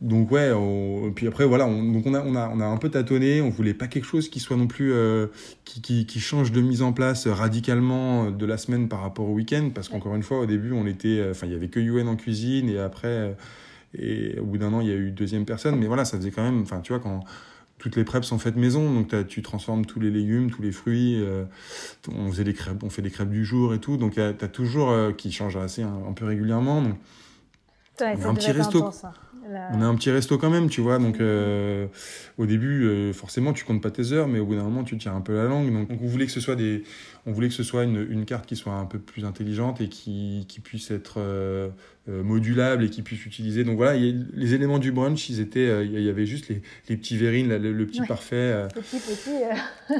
donc ouais, on- puis après voilà, on, donc on a, on, a, on a un peu tâtonné, on voulait pas quelque chose qui soit non plus, euh, qui, qui, qui change de mise en place radicalement de la semaine par rapport au week-end, parce qu'encore une fois, au début, on était, euh, enfin il y avait que Yuen en cuisine, et après, euh, et au bout d'un an, il y a eu deuxième personne, mais voilà, ça faisait quand même, enfin tu vois, quand toutes les preps sont faites maison, donc tu transformes tous les légumes, tous les fruits. euh, on faisait des crêpes, on fait des crêpes du jour et tout, donc tu as toujours euh, qui change assez un, un peu régulièrement. Donc, ouais, un petit resto. intense, hein. On a un petit resto quand même, tu vois. Donc euh, au début, euh, forcément, tu comptes pas tes heures, mais au bout d'un moment, tu tires un peu la langue. Donc, on voulait que ce soit une, carte qui soit un peu plus intelligente et qui, puisse être euh, modulable et qui puisse utiliser. Donc voilà, il y a- les éléments du brunch, ils étaient, euh, il y avait juste les, les petits verrines, le, le petit Ouais. parfait, euh, Petit, petit. euh,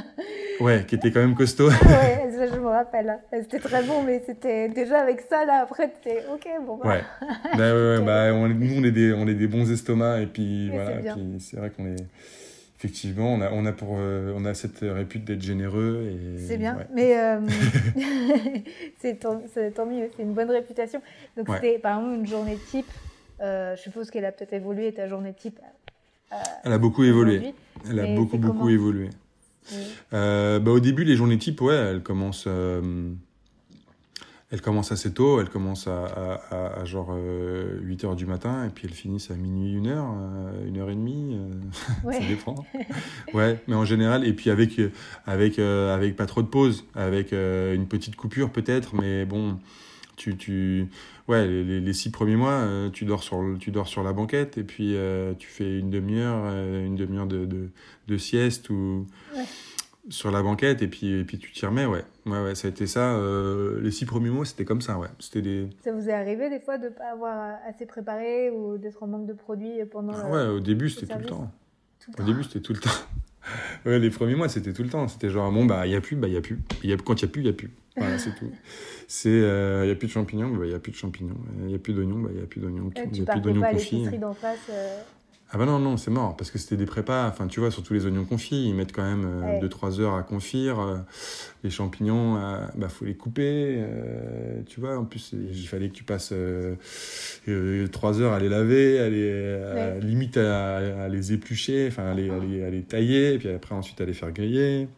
*laughs* ouais, qui était quand même costaud. *laughs* ouais, ça, je me rappelle. C'était très bon, mais c'était déjà avec ça, là, après, c'était ok, bon, bah, Ouais. Bah, ouais, *laughs* bah, on, nous, on est, des, on est des bons estomacs et puis Mais voilà. c'est vrai qu'on est. Effectivement, on a, on a, pour, euh, on a cette répute d'être généreux. et C'est bien, ouais. mais euh, *laughs* *laughs* c'est tant, mieux, c'est une bonne réputation. Donc Ouais. c'était par exemple une journée type, euh, je suppose qu'elle a peut-être évolué ta journée type. Elle a beaucoup évolué. Elle a beaucoup, beaucoup évolué. Bah, au début, les journées types, ouais, elles commencent, euh, elles commencent assez tôt. Elles commencent à, à, à- à genre 8 heures du matin et puis elles finissent à minuit, 1 heure, 1 heure et demie. euh, *laughs* Ouais. ça dépend. ouais, mais en général, et puis avec, euh, avec, euh, avec pas trop de pause, avec euh, une petite coupure peut-être, mais bon, tu, tu, ouais, les, six premiers mois, euh, tu, dors sur, tu dors sur la banquette et puis euh, tu fais une demi-heure, euh, une demi-heure de, de, de sieste ou Ouais. Sur la banquette et puis, et puis tu t'y remets, ouais. Ouais, ouais, ça a été ça. euh, les six premiers mois, c'était comme ça, ouais. C'était des. Ça vous est arrivé des fois de ne pas avoir euh, assez préparé ou d'être en manque de produits pendant Ah le- ouais, au début, c'était tout le temps. tout Au début, c'était tout le temps. *laughs* Ouais, les premiers mois, c'était tout le temps. C'était genre, bon, bah, il n'y a plus, bah, il n'y a plus. Il y a, quand il n'y a plus, il n'y a plus. *laughs* Voilà, c'est tout. C'est, il n'y a plus de champignons, bah, il n'y a plus de champignons. Il n'y a plus d'oignons, bah, il n'y a plus d'oignons. Il n'y a plus d'oignons pas à confits. l'épicerie d'en face. euh, Ah bah non, non, c'est mort. Parce que c'était des prépas. Enfin, tu vois, surtout les oignons confits, ils mettent quand même Ouais. 2-3 heures à confire. Euh, les champignons, euh, bah, faut les couper. euh, tu vois, en plus, il fallait que tu passes 3 heures à les laver, à les, à- limite à, à les éplucher, enfin, à les, à, les, à les tailler, et puis après, ensuite, à les faire griller.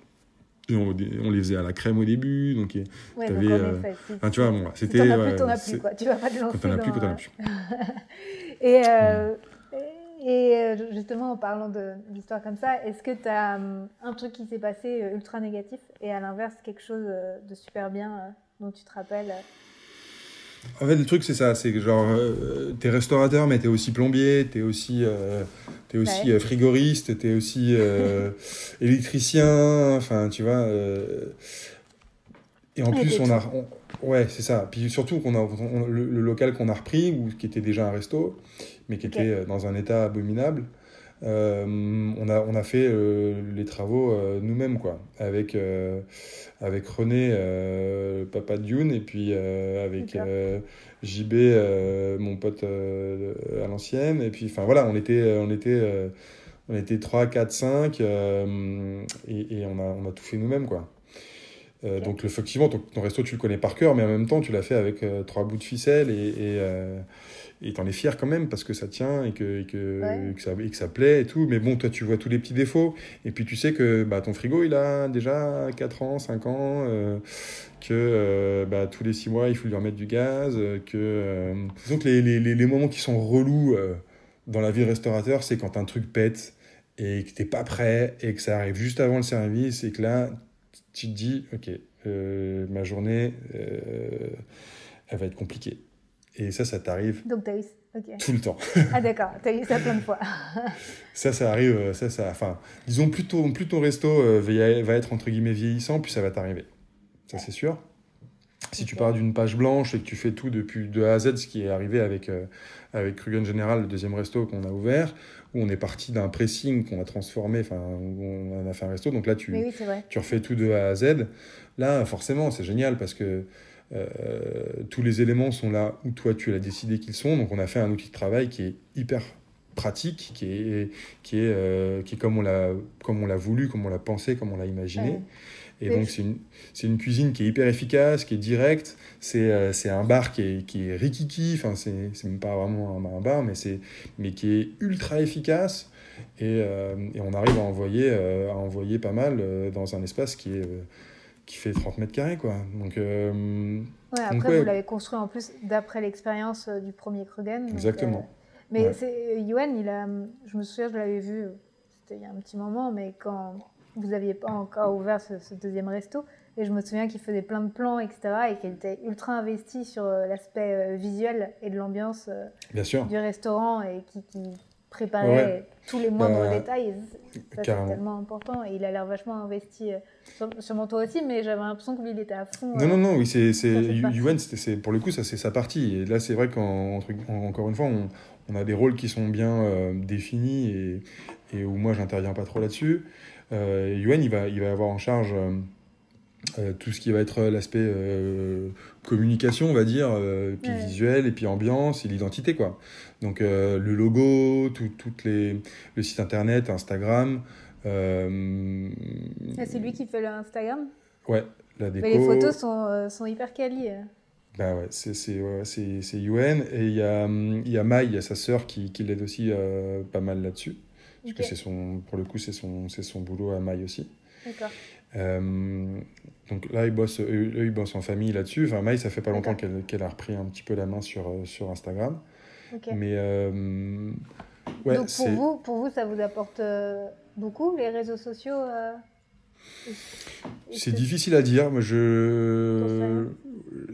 Et on, on les faisait à la crème au début, donc Ouais, donc T'avais, en euh, effet, si- enfin, tu vois, bon, c'était. t'en as ouais, plus, t'en as c'est- plus, quoi. Tu vas pas te lancer Quand t'en as plus, dans, quand t'en as euh, plus. *laughs* Et, euh, et euh, justement, en parlant d'histoires comme ça, est-ce que tu as hum, un truc qui s'est passé euh, ultra négatif et à l'inverse, quelque chose euh, de super bien euh, dont tu te rappelles En fait, le truc, c'est ça. C'est que genre, euh, t'es restaurateur, mais t'es aussi plombier, t'es aussi, euh, t'es aussi Ouais. frigoriste, t'es aussi *laughs* électricien. Enfin, tu vois. et en Ouais, plus, on a. on- ouais, c'est ça. Puis surtout, qu'on a, on- le, le local qu'on a repris, ou qui était déjà un resto, mais qui était euh, dans un état abominable. euh, on, a, on a fait euh, les travaux euh, nous-mêmes, quoi. Avec, avec René, le papa de Youn, et puis avec JB, mon pote à l'ancienne. Et puis, enfin voilà, on était, on était, on était 3, 4, 5, euh, et, et on, a, on a tout fait nous-mêmes, quoi. Donc, effectivement, ton, ton resto, tu le connais par cœur, mais en même temps, tu l'as fait avec trois bouts de ficelle et. et et t'en es fier quand même parce que ça tient et que, et que, Ouais. que ça, et que ça plaît et tout. Mais bon, toi, tu vois tous les petits défauts. Et puis, tu sais que bah, ton frigo, il a déjà 4 ans, 5 ans, euh, que euh, bah, tous les 6 mois, il faut lui remettre du gaz. euh, que, euh, que les, les, les, moments qui sont relous dans la vie de restaurateur, c'est quand un truc pète et que t'es pas prêt et que ça arrive juste avant le service et que là, tu te dis, ok, ma journée, elle va être compliquée. Et ça, ça t'arrive Donc, t'as eu. tout le temps. Ah, d'accord, t'as eu ça plein de fois. *laughs* Ça, ça arrive, euh, ça, ça, enfin, disons, plus, ton- plus ton resto euh, va être entre guillemets vieillissant, plus ça va t'arriver. Ça, c'est sûr. Si tu pars d'une page blanche et que tu fais tout depuis de A à Z, ce qui est arrivé avec, euh, avec Krugen General, le deuxième resto qu'on a ouvert, où on est parti d'un pressing qu'on a transformé, enfin, où on a fait un resto, donc là, tu, oui, tu refais tout de A à Z. Là, forcément, c'est génial parce que tous les éléments sont là où toi tu as décidé qu'ils sont. Donc, on a fait un outil de travail qui est hyper pratique, qui est, qui est, euh, qui est comme on l'a comme on l'a voulu, comme on l'a pensé, comme on l'a imaginé. Ouais. Et donc, c'est une, une cuisine qui est hyper efficace, qui est directe. C'est euh, un bar qui est, qui est rikiki. Enfin, c'est même pas vraiment un, un bar, mais, c'est- mais qui est ultra efficace. Et, euh, et on arrive à envoyer, à envoyer pas mal dans un espace qui, est, qui fait 30 mètres carrés. Quoi. Donc, euh, Ouais, après, Donc, ouais. vous l'avez construit en plus d'après l'expérience euh, du premier Krugen. donc, Exactement. euh, mais Ouais. c'est Yuan, il a, je me souviens, je l'avais vu, c'était il y a un petit moment, mais quand vous n'aviez pas encore ouvert ce, ce deuxième resto, et je me souviens qu'il faisait plein de plans, etc., et qu'il était ultra investi sur l'aspect visuel et de l'ambiance bien sûr. du restaurant et qui, qui préparait Ouais. tous les moindres détails. Ça, c'est tellement important. Et il a l'air vachement investi, euh, sur- sûrement toi aussi, mais j'avais l'impression que lui, il était à fond. Non, euh, non, non, oui, c'est, c'est, pour le coup, ça, c'est sa partie. Et là, c'est vrai qu'encore une fois, on, on a des rôles qui sont bien euh, définis et, et où moi, j'interviens pas trop là-dessus. Yuan, il va, il va avoir en charge euh, euh, tout ce qui va être l'aspect euh, communication, on va dire, euh, puis Ouais. visuel, et puis ambiance, et l'identité, quoi. Donc, euh, le logo, tout, toutes les, le site internet, Instagram. euh, Ah, c'est lui qui fait le Instagram. Ouais, la déco. Mais les photos sont, euh, sont hyper quali. euh. Bah ouais, c'est ouais, Yuen et il y a hum, il y a Mai, il y a sa sœur qui, qui l'aide aussi euh, pas mal là-dessus parce que c'est son pour le coup c'est son son boulot à Mai aussi. D'accord. Euh, donc là ils bossent eux, eux, ils bossent en famille là-dessus. Enfin Mai ça fait pas longtemps qu'elle a repris un petit peu la main sur euh, sur Instagram. ok. Mais euh, ouais, Donc pour vous, pour vous, ça vous apporte euh, beaucoup les réseaux sociaux C'est difficile à dire, mais je.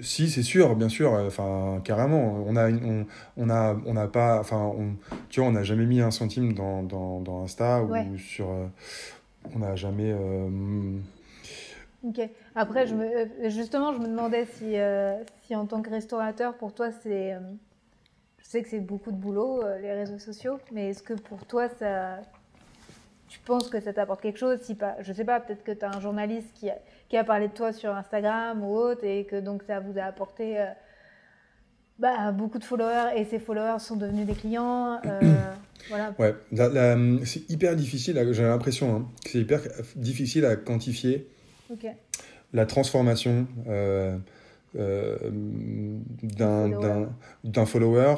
Si, c'est sûr, bien sûr. Enfin, carrément. On a, on, on a, on n'a pas. Enfin, on, tu vois, on n'a jamais mis un centime dans, dans, dans Insta Ouais. ou sur. On n'a jamais. euh, Ok. Après, euh, justement, je me demandais si, euh, si en tant que restaurateur, pour toi, c'est. je sais que c'est beaucoup de boulot, les réseaux sociaux, mais est-ce que pour toi, ça. Tu penses que ça t'apporte quelque chose si pas, Je sais pas, peut-être que tu as un journaliste qui qui a parlé de toi sur Instagram ou autre, et que donc ça vous a apporté. Bah, beaucoup de followers et ces followers sont devenus des clients. euh, *clears throat* voilà. Ouais, c'est hyper difficile. J'ai l'impression hein, que c'est hyper difficile à quantifier la transformation euh, euh, d'un follower. d'un- d'un follower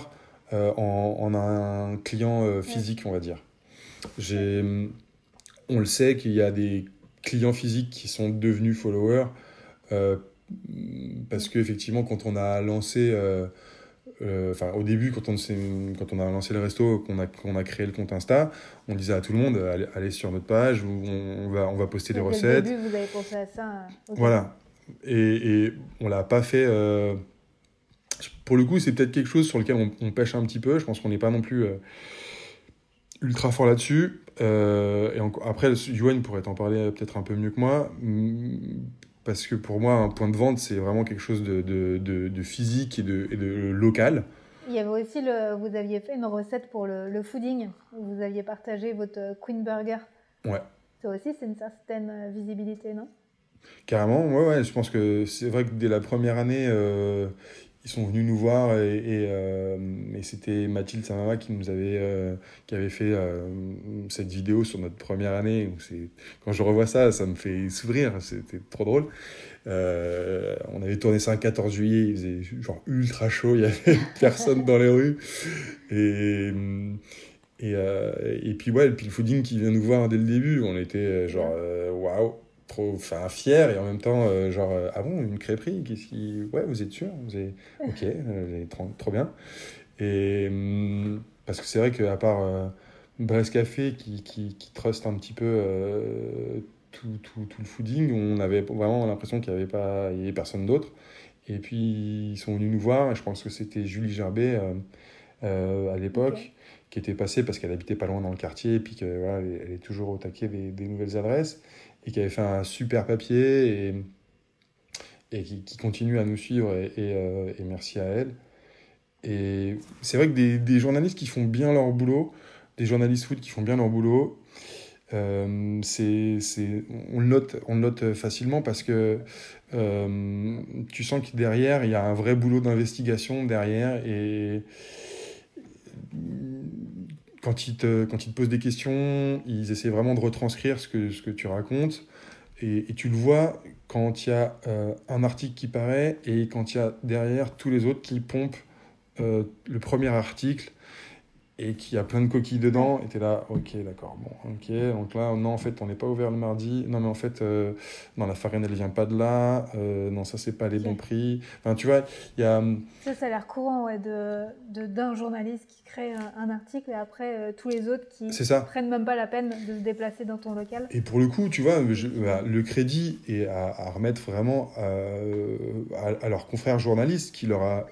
euh, en, en un client euh, physique, on va dire. J'ai, on le sait qu'il y a des clients physiques qui sont devenus followers parce qu'effectivement, quand on a lancé, euh, enfin au début, quand on, s'est- quand on a lancé le resto, qu'on a, qu'on a créé le compte Insta, on disait à tout le monde allez, allez sur notre page, où on, on va, on va poster des recettes. Le début, vous avez pensé à ça. euh. Voilà. Et, et on l'a pas fait. euh, Pour le coup, c'est peut-être quelque chose sur lequel on, on pêche un petit peu. Je pense qu'on n'est pas non plus euh, ultra fort là-dessus. Euh, et après, Yuan pourrait t'en parler euh, peut-être un peu mieux que moi. Parce que pour moi, un point de vente, c'est vraiment quelque chose de, de, de- de physique et de, et de local. Il y avait aussi, le, vous aviez fait une recette pour le, le fooding, où vous aviez partagé votre Queen Burger. Ouais. Ça aussi, c'est une certaine euh, visibilité, non? Carrément, ouais, ouais, je pense que c'est vrai que dès la première année, euh, ils sont venus nous voir et, et, euh, et c'était Mathilde, sa maman, qui nous avait, euh, qui avait fait euh, cette vidéo sur notre première année. c'est- Quand je revois ça, ça me fait sourire, c'était trop drôle. On avait tourné ça un 14 juillet, il faisait genre ultra chaud, il y avait *laughs* personne dans les rues. Et, et, et puis ouais, et puis le fooding qui vient nous voir dès le début, on était genre waouh trop enfin fier et en même temps euh, genre euh, ah bon une crêperie qu'est-ce qui ouais vous êtes sûr vous avez ok euh, trop, trop bien. Et hum, parce que c'est vrai qu'à part euh, Brest Café qui, qui, qui trust un petit peu tout, tout, tout le fooding on avait vraiment l'impression qu'il n'y avait pas il y avait personne d'autre. Et puis ils sont venus nous voir, et je pense que c'était Julie Gerbet à l'époque, qui était passée parce qu'elle habitait pas loin dans le quartier, et puis qu'elle voilà, elle est toujours au taquet des, des, nouvelles adresses, et qui avait fait un super papier, et, et qui, continue à nous suivre, et, et, et merci à elle. Et c'est vrai que des, des, journalistes qui font bien leur boulot, des journalistes foot qui font bien leur boulot, euh, c'est, on, le note, on le note facilement parce que euh, tu sens que derrière, il y a un vrai boulot d'investigation derrière. Et quand ils, te, quand ils te posent des questions, ils essaient vraiment de retranscrire ce que, ce que tu racontes. Et, et tu le vois quand il y a euh, un article qui paraît et quand il y a derrière tous les autres qui pompent euh, le premier article et qui a plein de coquilles dedans, et t'es là, ok, d'accord, bon, ok, donc là, non, en fait, on n'est pas ouvert le mardi, non, mais en fait, euh, non, la farine, elle vient pas de là, euh, non, ça, c'est pas les bons prix. Enfin, tu vois, il y a... Ça, ça a l'air courant, ouais, de, de, d'un journaliste qui crée un, article, et après, tous les autres qui ça. prennent même pas la peine de se déplacer dans ton local. Et pour le coup, tu vois, bah, le crédit est à, à remettre vraiment à, à, leurs confrères journalistes qui leur a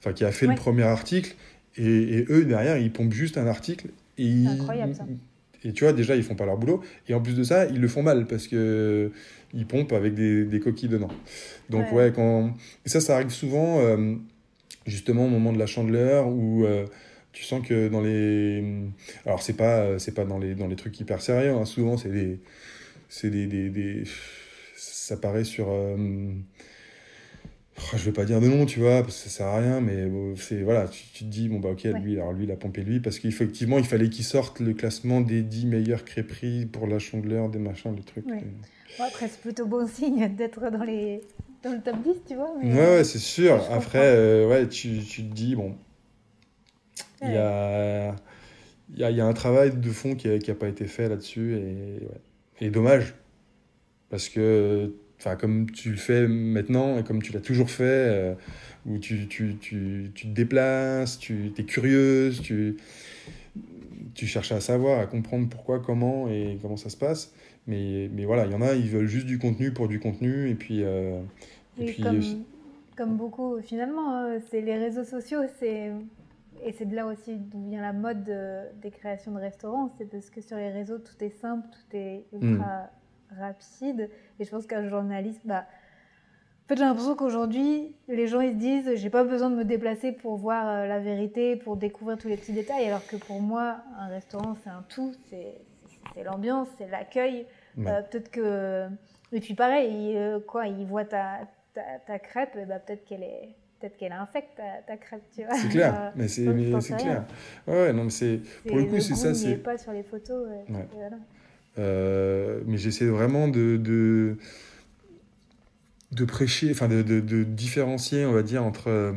enfin qui a fait ouais. le premier article, et, et, eux derrière ils pompent juste un article. Et incroyable ça. Et tu vois, déjà, ils font pas leur boulot. Et en plus de ça, ils le font mal parce que ils pompent avec des, des coquilles dedans. Donc, ouais, ouais quand. Et ça, ça arrive souvent, euh, justement, au moment de la chandeleur où euh, tu sens que dans les. Alors, c'est pas, c'est pas dans les, dans les trucs hyper sérieux. Hein. Souvent, c'est des. C'est des, des, des, Ça paraît sur. Euh, je vais pas dire de nom, tu vois, parce que ça sert à rien, mais c'est voilà, tu, tu, te dis bon bah ok, ouais. lui, alors lui il a pompé lui, parce qu'effectivement il fallait qu'il sorte le classement des 10 meilleures crêperies pour la chandeleur, des machins, des trucs. Ouais. Bon, après c'est plutôt bon *laughs* signe d'être dans les dans le top 10, tu vois. Mais... Ouais, ouais c'est sûr. Ouais, après, euh, ouais, tu, tu te dis bon, il y a y a, y a un travail de fond qui a, qui a pas été fait là-dessus et, ouais. et dommage parce que enfin comme tu le fais maintenant et comme tu l'as toujours fait, euh, où tu, tu, tu, tu, te déplaces, tu es curieuse, tu, tu cherches à savoir, à comprendre pourquoi, comment et comment ça se passe. Mais, mais voilà, il y en a, ils veulent juste du contenu pour du contenu et puis... Euh, et, et puis comme, comme, beaucoup, finalement, hein, c'est les réseaux sociaux, c'est... Et c'est de là aussi d'où vient la mode de, des créations de restaurants, c'est parce que sur les réseaux, tout est simple, tout est ultra mmh. Rapide. Et je pense qu'un journaliste, bah, en fait, j'ai l'impression qu'aujourd'hui, les gens ils se disent, j'ai pas besoin de me déplacer pour voir euh, la vérité, pour découvrir tous les petits détails, alors que pour moi, un restaurant, c'est un tout, c'est l'ambiance, c'est l'accueil. Ouais. Euh, peut-être que. Et puis pareil, il, euh, quoi, il voit ta, ta, ta crêpe, bah, peut-être qu'elle est. Peut-être qu'elle infecte ta, ta, crêpe, tu vois. C'est clair, mais c'est clair. Ouais, ouais, non, mais c'est. Pour le coup, c'est ça. C'est pas sur les photos. Ouais. Ouais. Voilà. Euh, mais j'essaie vraiment de, de, de, prêcher, enfin de, de, de, différencier, on va dire, entre, euh,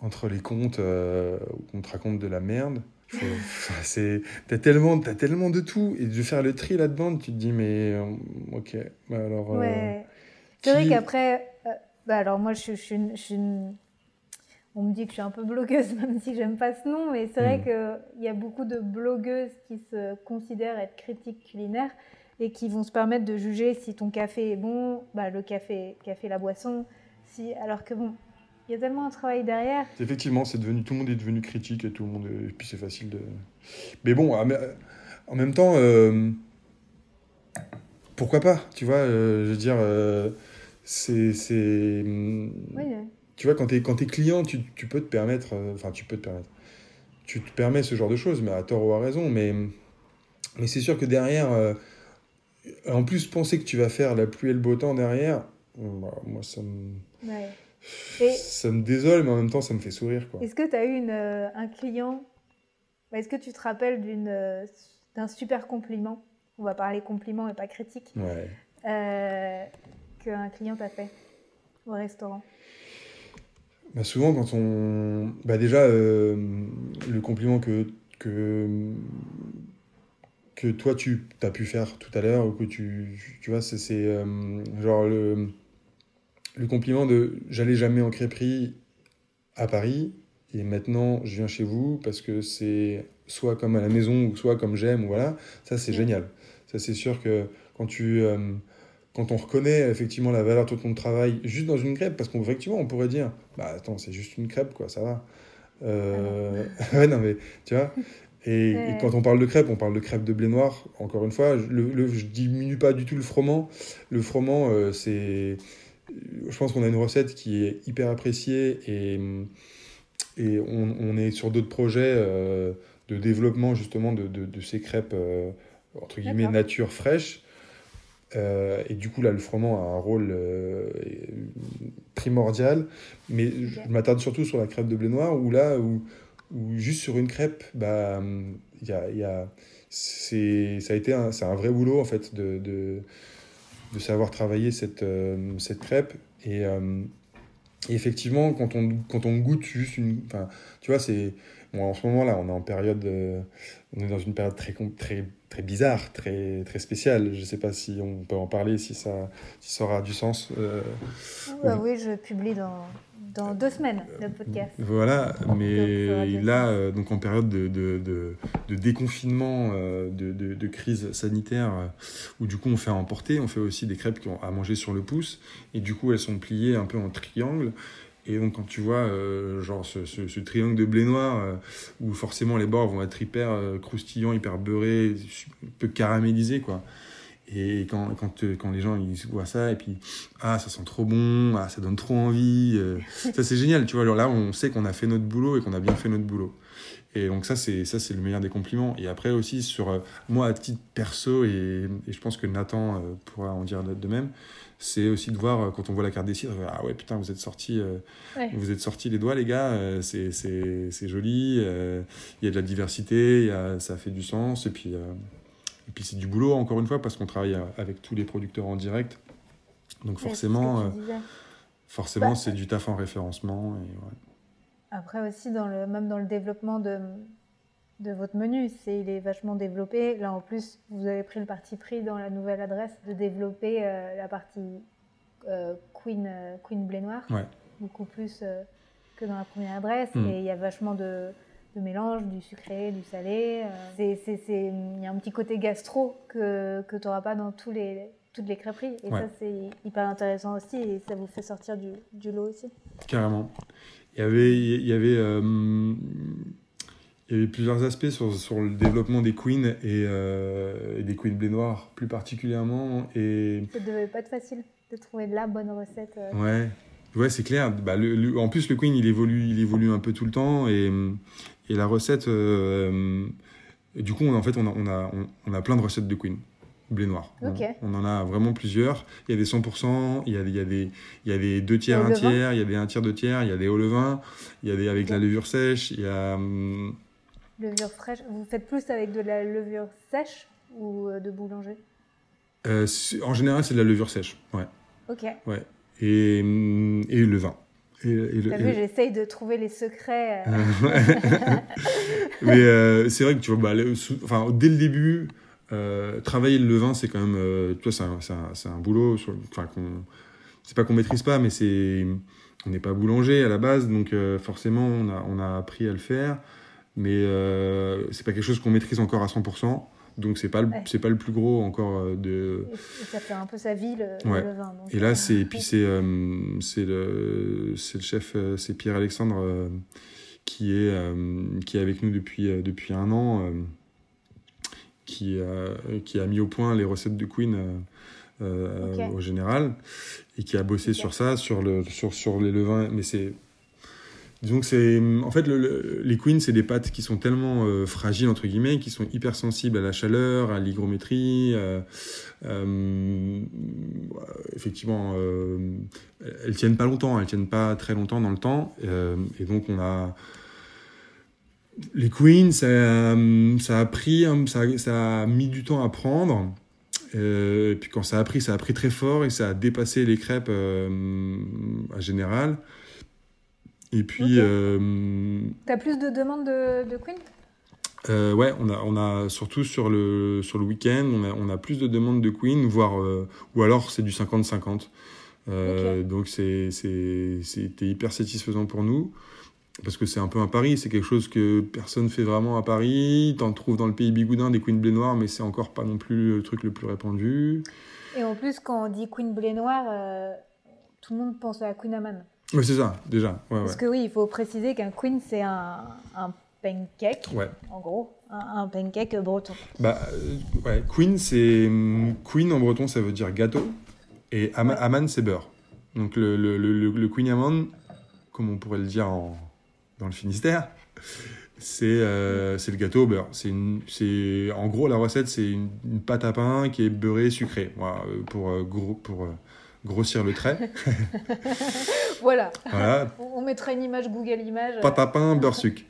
entre les contes euh, où on te raconte de la merde. *laughs* c'est t'as tellement tellement de tout et de faire le tri là-dedans tu te dis mais euh, ok bah alors ouais. c'est qui... vrai qu'après bah alors moi je, je, je, je on me dit que je suis un peu blogueuse, *laughs* même si j'aime pas ce nom, mais c'est vrai mmh. qu'il y a beaucoup de blogueuses qui se considèrent être critiques culinaires et qui vont se permettre de juger si ton café est bon, bah, le café, café, la boisson, si, alors que bon, il y a tellement un travail derrière. Effectivement, c'est devenu, tout le monde est devenu critique et tout le monde, et puis c'est facile de. Mais bon, en même temps, euh, pourquoi pas, tu vois, euh, je veux dire, euh, c'est, c'est. Oui, tu vois, quand tu es, es, client, tu, tu, peux te permettre, enfin, euh, tu peux te permettre, tu te permets ce genre de choses, mais à tort ou à raison, mais, mais c'est sûr que derrière, euh, en plus, penser que tu vas faire la pluie et le beau temps derrière, bah, moi, ça me. Ouais. Et ça me désole, mais en même temps, ça me fait sourire. Est-ce que tu as eu une, euh, un client Est-ce que tu te rappelles d'un super compliment? On va parler compliment et pas critique. Ouais. Qu'un client t'a fait au restaurant bah souvent, quand on. Bah déjà, euh, le compliment que, que, que toi, tu as pu faire tout à l'heure, ou que tu. Tu vois, c'est euh, genre le, le compliment de j'allais jamais en crêperie à Paris, et maintenant je viens chez vous parce que c'est soit comme à la maison, ou soit comme j'aime, ou voilà. Ça, c'est génial. Ça, c'est sûr que quand tu. Euh, quand on reconnaît effectivement la valeur de ton travail juste dans une crêpe, parce qu'effectivement, on pourrait dire, bah attends, c'est juste une crêpe, quoi, ça va. Euh... *laughs* ouais, non, mais tu vois. Et, et, quand on parle de crêpe, on parle de crêpe de blé noir. Encore une fois, je, le, je diminue pas du tout le froment. Le froment, euh, c'est. Je pense qu'on a une recette qui est hyper appréciée et, et on, on est sur d'autres projets euh, de développement justement de, de, de ces crêpes entre guillemets nature fraîche. Euh, et du coup, là, le froment a un rôle euh, primordial. Mais je m'attarde surtout sur la crêpe de blé noir, où là, où, juste sur une crêpe, bah, y y a, c'est, ça a été un, un vrai boulot, en fait, de, de, savoir travailler cette, euh, cette crêpe. Et, effectivement, quand on, quand on goûte juste une. Tu vois, c'est. Bon, en ce moment, là, on est en période. Euh, on est dans une période très, très très bizarre, très, très spécial. Je ne sais pas si on peut en parler, si ça, si ça aura du sens. Euh, bah, oui, je publie dans, dans deux semaines le podcast. Voilà, mais là, euh, donc en période de, de, de, de déconfinement, euh, de, de, crise sanitaire, euh, où du coup on fait à emporter, on fait aussi des crêpes qui ont à manger sur le pouce, et du coup elles sont pliées un peu en triangle. Et donc, quand tu vois euh, genre ce, triangle de blé noir, euh, où forcément les bords vont être hyper euh, croustillants, hyper beurrés, un peu caramélisés, quoi. Et quand, quand, quand les gens ils voient ça, et puis, ah, ça sent trop bon, ah, ça donne trop envie. ça, c'est génial, tu vois. Alors là, on sait qu'on a fait notre boulot et qu'on a bien fait notre boulot. Et donc, ça, c'est, ça, c'est le meilleur des compliments. Et après aussi, sur moi, à titre perso, et, et je pense que Nathan pourra en dire de même, c'est aussi de voir quand on voit la carte des cidres, ah ouais putain vous êtes sortis, euh, ouais. vous êtes sortis les doigts les gars, euh, c'est, c'est, c'est joli, il euh, y a de la diversité, y a, ça fait du sens et puis et puis c'est du boulot encore une fois parce qu'on travaille avec tous les producteurs en direct, donc forcément forcément bah, c'est du taf en référencement et ouais. Après aussi dans le même dans le développement de de votre menu. C'est, il est vachement développé. Là, en plus, vous avez pris le parti pris dans la nouvelle adresse de développer euh, la partie euh, Queen, euh, Queen Blé Noir, ouais. beaucoup plus que dans la première adresse. Mm. Et il y a vachement de, de, mélange, du sucré, du salé. Il y a un petit côté gastro que, que tu n'auras pas dans tous les, toutes les crêperies. Et ouais. ça, c'est hyper intéressant aussi. Et ça vous fait sortir du, du lot aussi. Carrément. Il y avait... Il y avait il y avait plusieurs aspects sur, sur le développement des queens et, euh, et des queens blé noir plus particulièrement. Et... Ça devait pas être facile de trouver la bonne recette. Euh... Ouais, ouais c'est clair. Bah, le, le, en plus, le queen, il évolue, il évolue un peu tout le temps et, et la recette. Euh, du coup, on, en fait, on a, on, a, on, on a plein de recettes de queen blé noir. Okay. On, on, en a vraiment plusieurs. Il y a des 100%, il y a, il y a, des, il y a des 2 tiers, 1 tiers, il y a des 1 tiers, 2 tiers, il y a des hauts levain, il y a des avec okay. la levure sèche, il y a. Hum, Levure fraîche. Vous faites plus avec de la levure sèche ou euh, de boulanger? Euh, En général, c'est de la levure sèche. Ouais. Ok. Ouais. Et, et le vin. Et, et T'as vu, j'essaye de trouver les secrets. Euh... *laughs* Mais euh, c'est vrai que tu vois, bah, le, enfin, dès le début, euh, travailler le vin, c'est quand même, tu vois, c'est un, un, un, boulot. Enfin, c'est pas qu'on maîtrise pas, mais c'est, on n'est pas boulanger à la base, donc forcément, on a, on a appris à le faire mais euh, c'est pas quelque chose qu'on maîtrise encore à 100%. Donc c'est pas le, ouais. c'est pas le plus gros encore euh, de. Et ça fait un peu sa vie le, ouais. le vin. Donc et là c'est puis c'est euh, c'est le c'est le chef euh, c'est Pierre Alexandre euh, qui est qui est avec nous depuis depuis un an qui qui a mis au point les recettes de Queen okay. au général et qui a bossé okay. sur ça sur le sur sur les levains mais c'est Disons que c'est. En fait, le, le, les queens, c'est des pâtes qui sont tellement euh, fragiles, entre guillemets, qui sont hyper sensibles à la chaleur, à l'hygrométrie. Euh, euh, effectivement, euh, elles tiennent pas longtemps, elles tiennent pas très longtemps dans le temps. Euh, et donc, on a. Les queens, ça, ça a pris, ça, ça a mis du temps à prendre. Euh, et puis quand ça a pris, ça a pris très fort et ça a dépassé les crêpes euh, à général. Et puis. Okay. Euh, T'as plus de demandes de, de Queen euh, ouais, on a, on a surtout sur le, sur le week-end, on a, on a plus de demandes de Queen, voire, euh, ou alors c'est du 50-50. Euh, okay. Donc c'était hyper satisfaisant pour nous. Parce que c'est un peu un pari, c'est quelque chose que personne fait vraiment à Paris. T'en trouves dans le pays bigoudin des queen blé noir, mais c'est encore pas non plus le truc le plus répandu. Et en plus, quand on dit queen blé noir, euh, tout le monde pense à Queen Amman. Oui, c'est ça, déjà. Ouais, Parce ouais. que oui, il faut préciser qu'un queen, c'est un, un pancake, Ouais. en gros, un, un pancake breton. Bah, euh, ouais, queen, c'est. Queen en breton, ça veut dire gâteau. Et aman, c'est beurre. Donc le, le, le, le queen amman, comme on pourrait le dire en, dans le Finistère, c'est euh, le gâteau au beurre. C'est en gros la recette, c'est une, une pâte à pain qui est beurrée sucrée. Voilà, euh, pour euh, gros, pour euh, grossir le trait. *laughs* Voilà, voilà, on, on mettra une image Google Images. pâte à pain, beurre sucre.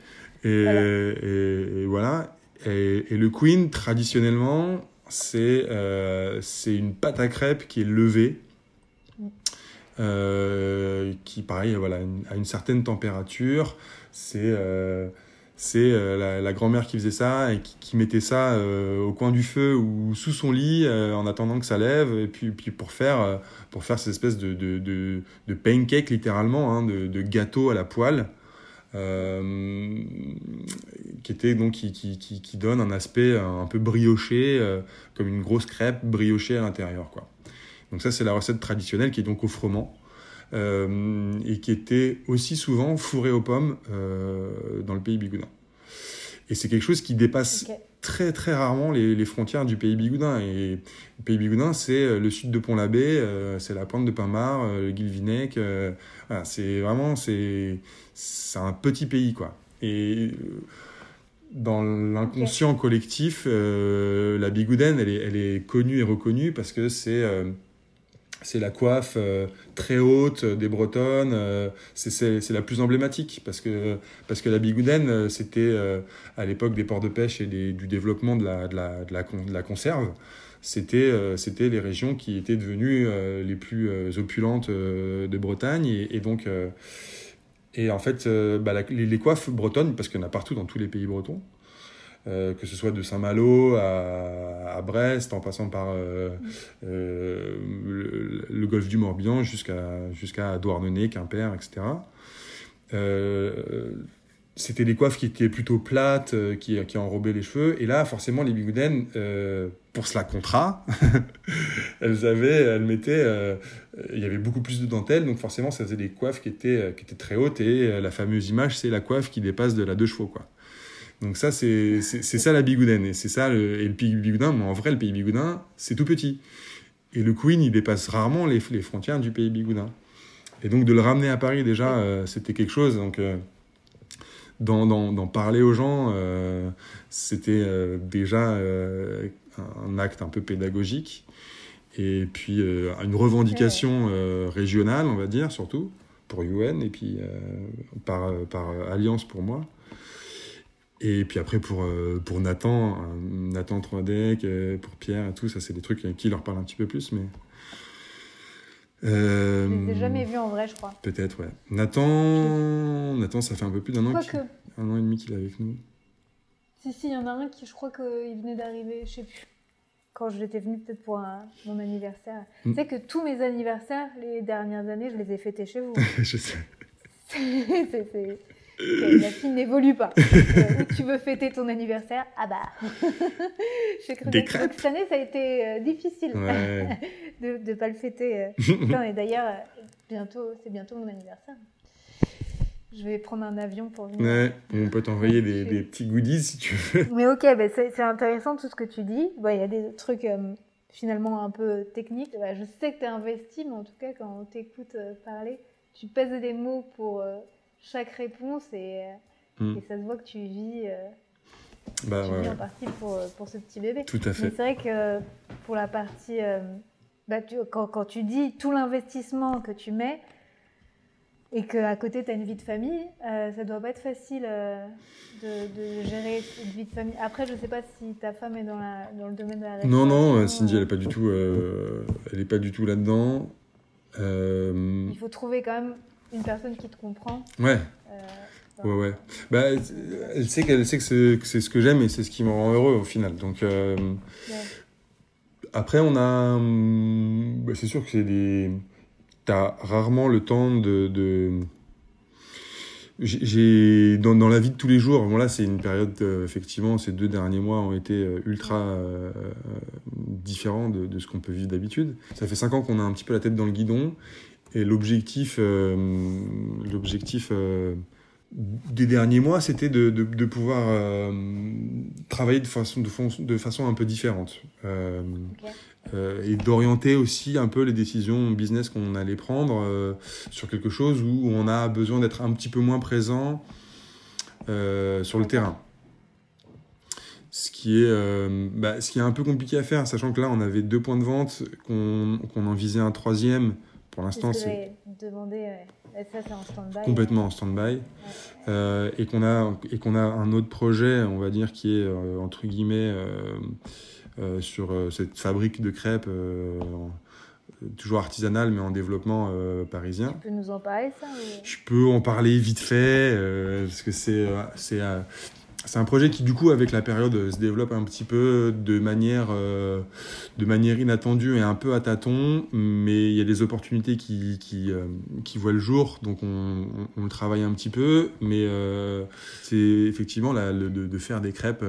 Et Voilà. et- et voilà. Et, et le queen, traditionnellement, c'est c'est une pâte à crêpes qui est levée, qui, pareil, voilà, à une certaine température. C'est euh, c'est euh, la, la grand-mère qui faisait ça et qui, mettait ça euh, au coin du feu ou sous son lit euh, en attendant que ça lève. Et puis, puis pour faire euh, pour faire cette espèce de, de, de, de pancake littéralement, hein, de, de gâteau à la poêle, euh, qui était donc qui, qui, qui, donne un aspect un peu brioché, euh, comme une grosse crêpe briochée à l'intérieur, quoi. Donc ça c'est la recette traditionnelle qui est donc au froment. euh, et qui était aussi souvent fourrée aux pommes euh, dans le pays bigoudin. Et c'est quelque chose qui dépasse très très rarement les, les frontières du pays bigoudin. Et le pays bigoudin, c'est euh, le sud de Pont-l'Abbé, euh, c'est la pointe de Pinmar, le Guilvinec. voilà, c'est vraiment c'est c'est un petit pays quoi. Et dans l'inconscient collectif, la bigoudaine, elle est, elle est connue et reconnue parce que c'est c'est la coiffe euh, très haute des Bretonnes, euh, c'est- la plus emblématique parce que, parce que la bigoudaine, euh, c'était euh, à l'époque des ports de pêche et des- du développement de la, de la, de la, de la conserve, c'était euh, les régions qui étaient devenues euh, les plus euh, opulentes euh, de Bretagne et, donc euh, et en fait euh, bah, les, les coiffes bretonnes parce qu'il y en a partout dans tous les pays bretons euh, que ce soit de Saint-Malo à, à Brest, en passant par euh, euh, le, golfe du Morbihan jusqu'à jusqu'à Douarnenez, Quimper, etc. C'était des coiffes qui étaient plutôt plates, qui, qui enrobaient les cheveux. Et là, forcément, les bigoudaines, pour se la contrat, *laughs* elles avaient, elles mettaient, il y avait beaucoup plus de dentelle, donc forcément, ça faisait des coiffes qui étaient, qui étaient très hautes. Et la fameuse image, c'est la coiffe qui dépasse de la deux chevaux, quoi. Donc ça, c'est ça la bigoudaine. Et c'est ça, le, et le pays bigoudin, mais en vrai, le pays bigoudin, c'est tout petit. Et le Queen, il dépasse rarement les, les frontières du pays bigoudin. Et donc de le ramener à Paris, déjà, euh, c'était quelque chose. Donc euh, d'en parler aux gens, euh, c'était déjà un acte un peu pédagogique. Et puis une revendication régionale, on va dire, surtout, pour UN, et puis par, par alliance pour moi. Et puis après, pour, euh, pour Nathan, euh, Nathan Troidec, euh, pour Pierre et tout, ça, c'est des trucs qui leur parlent un petit peu plus, mais. Euh, Je les ai jamais vus en vrai, je crois. Peut-être, ouais. Nathan, Nathan, ça fait un peu plus d'un an, qu'il- un an et demi qu'il est avec nous. si, si, il y en a un qui, je crois qu'il venait d'arriver, je sais plus. Quand j'étais venue, peut-être pour un- mon anniversaire. Mm. Tu sais que tous mes anniversaires, les dernières années, je les ai fêtés chez vous. *laughs* Je sais. *laughs* C'est- La fille n'évolue pas. *laughs* Euh, où tu veux fêter ton anniversaire? Ah bah *laughs* J'ai cru Des que- crêpes. donc, cette année, ça a été euh, difficile Ouais. *laughs* de ne pas le fêter. euh. Putain, et d'ailleurs, bientôt, c'est bientôt mon anniversaire. Je vais prendre un avion pour venir. ouais. On peut t'envoyer des, des petits goodies si tu veux. Mais ok, bah, c'est intéressant tout ce que tu dis. Bah, Il y a des trucs euh, finalement un peu techniques. Bah, je sais que tu es investi, mais en tout cas, quand on t'écoute parler, tu pèses des mots pour chaque réponse et, euh, Mm. et ça se voit que tu vis, euh, Bah, tu ouais, vis en partie pour, euh, pour ce petit bébé. Tout à fait. c'est vrai que pour la partie. euh, bah, tu- quand, quand tu dis tout l'investissement que tu mets et qu'à côté tu as une vie de famille, euh, ça doit pas être facile euh, de, de gérer cette vie de famille. Après, je sais pas si ta femme est dans, la, dans le domaine de la Non, non, euh, Cindy, elle euh, est pas du tout, euh, elle est pas du tout là-dedans. Euh, Il faut trouver quand même une personne qui te comprend. ouais, euh, ouais, ouais. Bah, elle sait qu'elle sait que c'est ce que j'aime et c'est ce qui me rend heureux au final. Donc euh, ouais. après, on a, bah, c'est sûr que c'est des, t'as rarement le temps de, de j'ai dans, dans, la vie de tous les jours, bon là c'est une période, effectivement, ces deux derniers mois ont été ultra différents de, de, ce qu'on peut vivre d'habitude. Ça fait cinq ans qu'on a un petit peu la tête dans le guidon, et l'objectif, l'objectif des derniers mois, c'était de, de, pouvoir euh, travailler de façon, de, de, façon un peu différente. Euh, euh, et d'orienter aussi un peu les décisions business qu'on allait prendre sur quelque chose où on a besoin d'être un petit peu moins présent sur le terrain. Ce qui, est, bah, ce qui est un peu compliqué à faire, sachant que là, on avait deux points de vente, qu'on en visait un troisième. Pour l'instant, c'est... Ça, c'est en stand-by. Complètement en stand-by. Euh, et qu'on a, et qu'on a un autre projet, on va dire, qui est, euh, entre guillemets, euh, sur cette fabrique de crêpes toujours artisanale mais en développement parisien. Tu peux nous en parler ça Je peux en parler vite fait parce que c'est c'est un projet qui, du coup, avec la période, se développe un petit peu de manière, euh, de manière inattendue et un peu à tâtons, mais il y a des opportunités qui, qui, euh, qui voient le jour, donc on, on, le travaille un petit peu, mais euh, c'est effectivement de, faire des crêpes.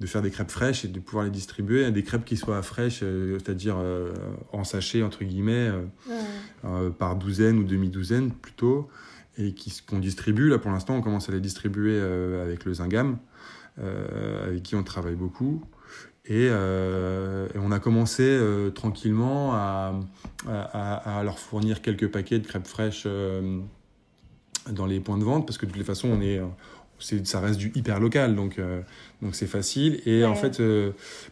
de faire des crêpes fraîches et de pouvoir les distribuer, des crêpes qui soient fraîches, c'est-à-dire en sachet, entre guillemets, par douzaine ou demi-douzaine plutôt, et qu'on distribue. Là, pour l'instant, on commence à les distribuer euh, avec le Zingam, euh, avec qui on travaille beaucoup. Et, euh, on a commencé tranquillement à, à, leur fournir quelques paquets de crêpes fraîches dans les points de vente, parce que de toutes les façons, on est, ça reste du hyper local, donc donc c'est facile. Et en fait,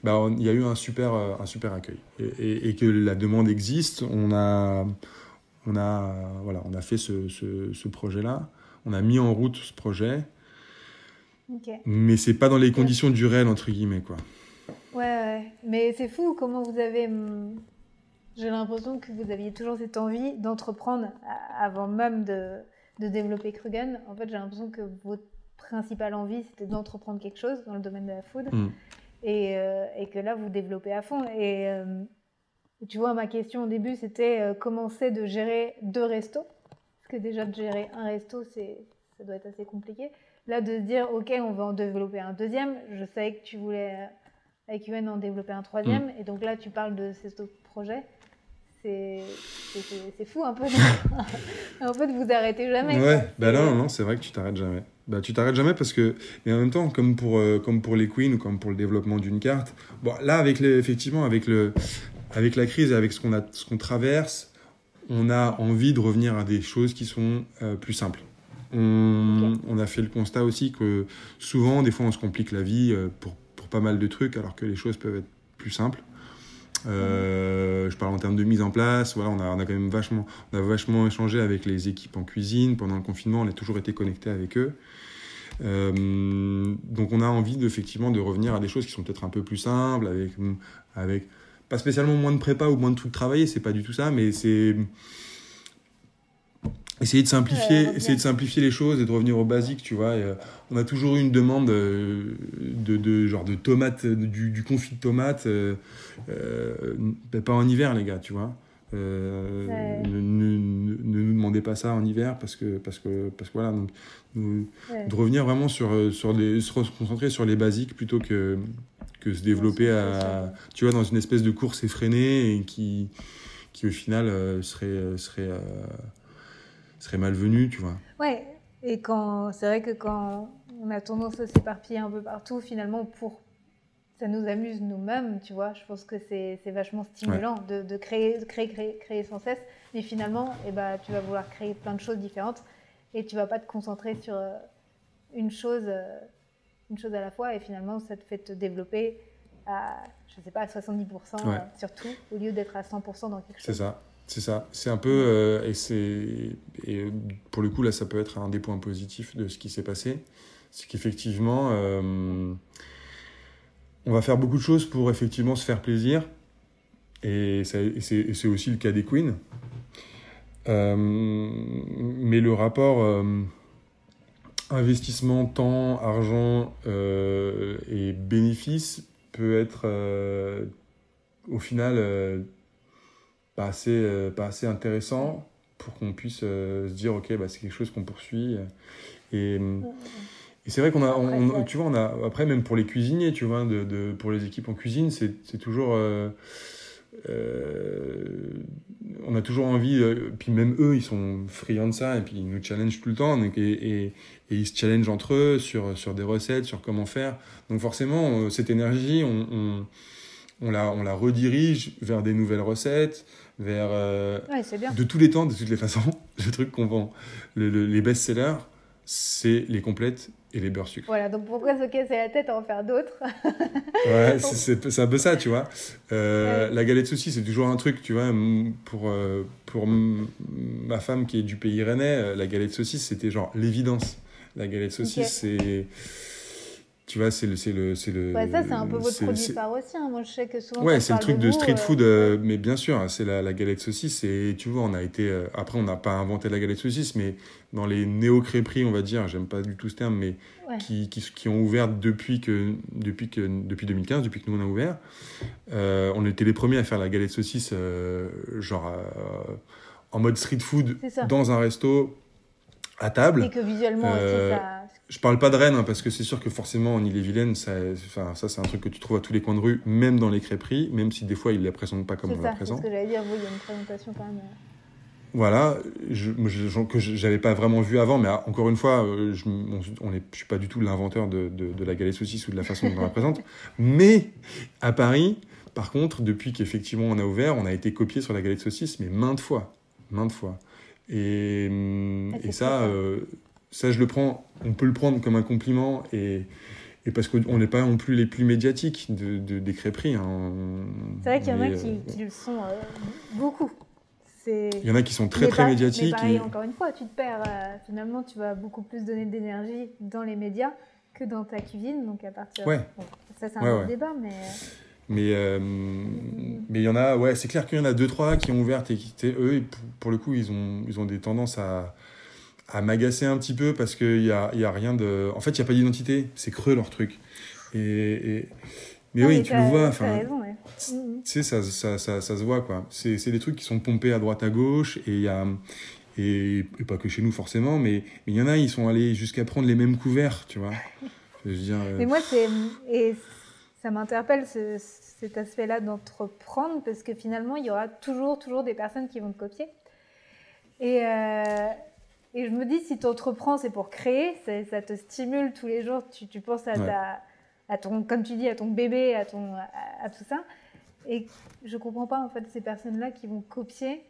bah, il y a eu un super, un super accueil. Et, et, que la demande existe, on a on a, voilà, on a fait ce, ce, projet-là. On a mis en route ce projet. Okay. Mais c'est pas dans les conditions du réel, entre guillemets, quoi. Ouais, ouais. mais c'est fou comment vous avez. Hum, j'ai l'impression que vous aviez toujours cette envie d'entreprendre avant même de, de développer Krugen. En fait, j'ai l'impression que votre principale envie, c'était d'entreprendre quelque chose dans le domaine de la food. Mm. Et, euh, et, que là, vous développez à fond. Et, euh, tu vois, ma question au début, c'était euh, comment c'est de gérer deux restos? Parce que déjà, de gérer un resto, ça doit être assez compliqué. Là, de se dire, OK, on va en développer un deuxième. Je savais que tu voulais, euh, avec UN, en développer un troisième. Mm. Et donc là, tu parles de ces autres projets. C'est fou un peu. *laughs* *laughs* en fait, vous arrêtez jamais. Ouais, bah non, non, c'est vrai que tu t'arrêtes jamais. Bah, tu t'arrêtes jamais parce que, mais en même temps, comme pour, euh, comme pour les queens ou comme pour le développement d'une carte, bon, là, avec les, effectivement, avec le, avec la crise et avec ce qu'on ce qu'on traverse, on a envie de revenir à des choses qui sont euh, plus simples. On, on, a fait le constat aussi que souvent, des fois, on se complique la vie euh, pour, pour, pas mal de trucs, alors que les choses peuvent être plus simples. Euh, je parle en termes de mise en place. Voilà, on a, on a quand même vachement, on a vachement échangé avec les équipes en cuisine pendant le confinement. On a toujours été connecté avec eux. donc, on a envie effectivement de revenir à des choses qui sont peut-être un peu plus simples, avec, avec pas spécialement moins de prépa ou moins de trucs travaillés, c'est pas du tout ça, mais c'est essayer de simplifier, essayer de simplifier les choses et de revenir au basique, tu vois. Euh, on a toujours eu une demande euh, de, de, genre de tomates, du, du confit de tomates, euh, pas en hiver, les gars, tu vois. ne, ne, nous demandez pas ça en hiver parce que parce que parce que voilà donc de revenir vraiment sur sur des se concentrer sur les basiques plutôt que que se développer à, tu vois, dans une espèce de course effrénée et qui, qui au final euh, serait, euh, serait, euh, serait malvenu, tu vois. Ouais, et quand c'est vrai que quand on a tendance à s'éparpiller un peu partout, finalement, pour ça nous amuse nous-mêmes, tu vois. Je pense que c'est vachement stimulant de, de, créer, de créer, créer, créer sans cesse. Mais finalement, eh ben, tu vas vouloir créer plein de choses différentes et tu vas pas te concentrer sur une chose une chose à la fois et finalement ça te fait te développer à, je sais pas, à 70% euh, surtout, au lieu d'être à 100% dans quelque chose. C'est ça. C'est ça. C'est un peu. Euh, et, c'est, et pour le coup, là, ça peut être un des points positifs de ce qui s'est passé. C'est qu'effectivement, euh, on va faire beaucoup de choses pour effectivement se faire plaisir. Et, c'est aussi le cas des queens. mais le rapport investissement, temps, argent euh, et bénéfices peut être euh, au final euh, pas, assez, pas assez intéressant pour qu'on puisse se dire, ok, bah, c'est quelque chose qu'on poursuit. Et, et c'est vrai qu'on a, on, tu vois, on a, après, même pour les cuisiniers, tu vois, de, de pour les équipes en cuisine, c'est toujours. on a toujours envie, puis même eux, ils sont friands de ça, et puis ils nous challengent tout le temps, et, et, et, ils se challengent entre eux sur, sur des recettes, sur comment faire. Donc forcément, cette énergie, on, on on la, on la redirige vers des nouvelles recettes, vers euh, de tous les temps, de toutes les façons. *laughs* Le truc qu'on vend, les best-sellers, c'est les complètes et les beurres sucre. Voilà, donc pourquoi se casser la tête à en faire d'autres *laughs* Ouais, *laughs* c'est un peu ça, tu vois. Euh, la galette saucisse, c'est toujours un truc, tu vois, pour, euh, pour ma femme qui est du pays rennais, la galette saucisse, c'était genre l'évidence. La galette saucisse, c'est tu vois, c'est le. C'est le, c'est le ouais, ça, c'est un peu votre produit phare aussi. Hein. Moi, je sais que souvent. Ouais, c'est le truc de, street food, euh, mais bien sûr, hein, c'est la, la, galette saucisse. Et tu vois, on a été. Euh, après, on n'a pas inventé la galette saucisse, mais dans les néo-crêperies, on va dire, j'aime pas du tout ce terme, mais qui, qui, qui, ont ouvert depuis, que, depuis, que, depuis 2015, depuis que nous on a ouvert. Euh, on était les premiers à faire la galette saucisse, genre en mode street food, dans un resto, à table. Et que visuellement aussi, ça je parle pas de Rennes, hein, parce que c'est sûr que forcément en Ille-et-Vilaine, ça, ça c'est un truc que tu trouves à tous les coins de rue, même dans les crêperies, même si des fois ils ne la présentent pas comme on la présente. C'est ce que j'allais dire, vous, il y a une présentation quand même. Euh. Voilà, je, je, que j'avais pas vraiment vu avant, mais ah, encore une fois, euh, je on, est, je suis pas du tout l'inventeur de, de, la galette saucisse ou de la façon dont on la présente. *laughs* Mais à Paris, par contre, depuis qu'effectivement on a ouvert, on a été copié sur la galette saucisse, mais maintes fois, maintes fois. Et, et ça, euh, ça, je le prends, on peut le prendre comme un compliment et, et parce qu'on n'est pas non plus les plus médiatiques de, de des crêperies. Hein. C'est vrai qu'il y en a qui, euh, qui, le sont euh, beaucoup. Il y en a qui sont très très médiatiques. Mais encore une fois, tu te perds. Finalement, tu vas beaucoup plus donner d'énergie dans les médias que dans ta cuisine. Donc à partir. Ouais. ça, c'est un autre débat, mais. Mais mais il y en a, ouais, c'est clair qu'il y en a deux trois qui ont ouvert et qui, eux, pour le coup, ils ont ils ont des tendances à à m'agacer un petit peu parce qu'il n'y a, y a rien de. En fait, il n'y a pas d'identité. C'est creux leur truc. Et, Mais oui, tu le vois. Enfin, Tu sais, ça, ça, ça, ça, se voit, quoi. C'est des trucs qui sont pompés à droite à gauche et il y a. Et, pas que chez nous forcément, mais il y en a, ils sont allés jusqu'à prendre les mêmes couverts, tu vois. Je veux dire, euh, Mais moi, c'est. Et ça m'interpelle ce, cet aspect-là d'entreprendre parce que finalement, il y aura toujours, toujours des personnes qui vont te copier. Et. Euh et je me dis, si tu entreprends, c'est pour créer, ça te stimule tous les jours, tu, tu penses à, ta, à, ton, comme tu dis, à ton bébé, à, ton, à, tout ça. Et je comprends pas, en fait, ces personnes-là qui vont copier,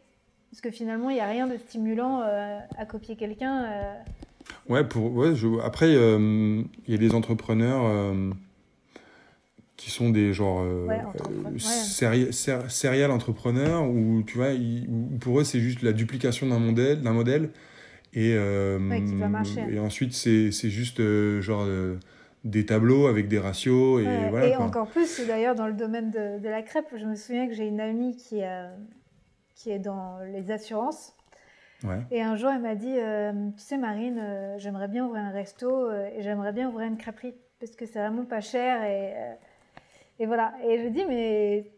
parce que finalement, il n'y a rien de stimulant euh, à copier quelqu'un. Euh. Ouais, pour, ouais je, après, euh, il y a des entrepreneurs qui sont des genre ouais, serial entrepreneurs où tu vois pour eux c'est juste la duplication d'un modèle d'un modèle et, euh, et ensuite, c'est juste euh, genre euh, des tableaux avec des ratios. Et, voilà, et encore plus, d'ailleurs, dans le domaine de, de, la crêpe, je me souviens que j'ai une amie qui, qui est dans les assurances. Ouais. Et un jour, elle m'a dit Tu sais, Marine, j'aimerais bien ouvrir un resto et j'aimerais bien ouvrir une crêperie parce que c'est vraiment pas cher. Et, et voilà. Et je dis Mais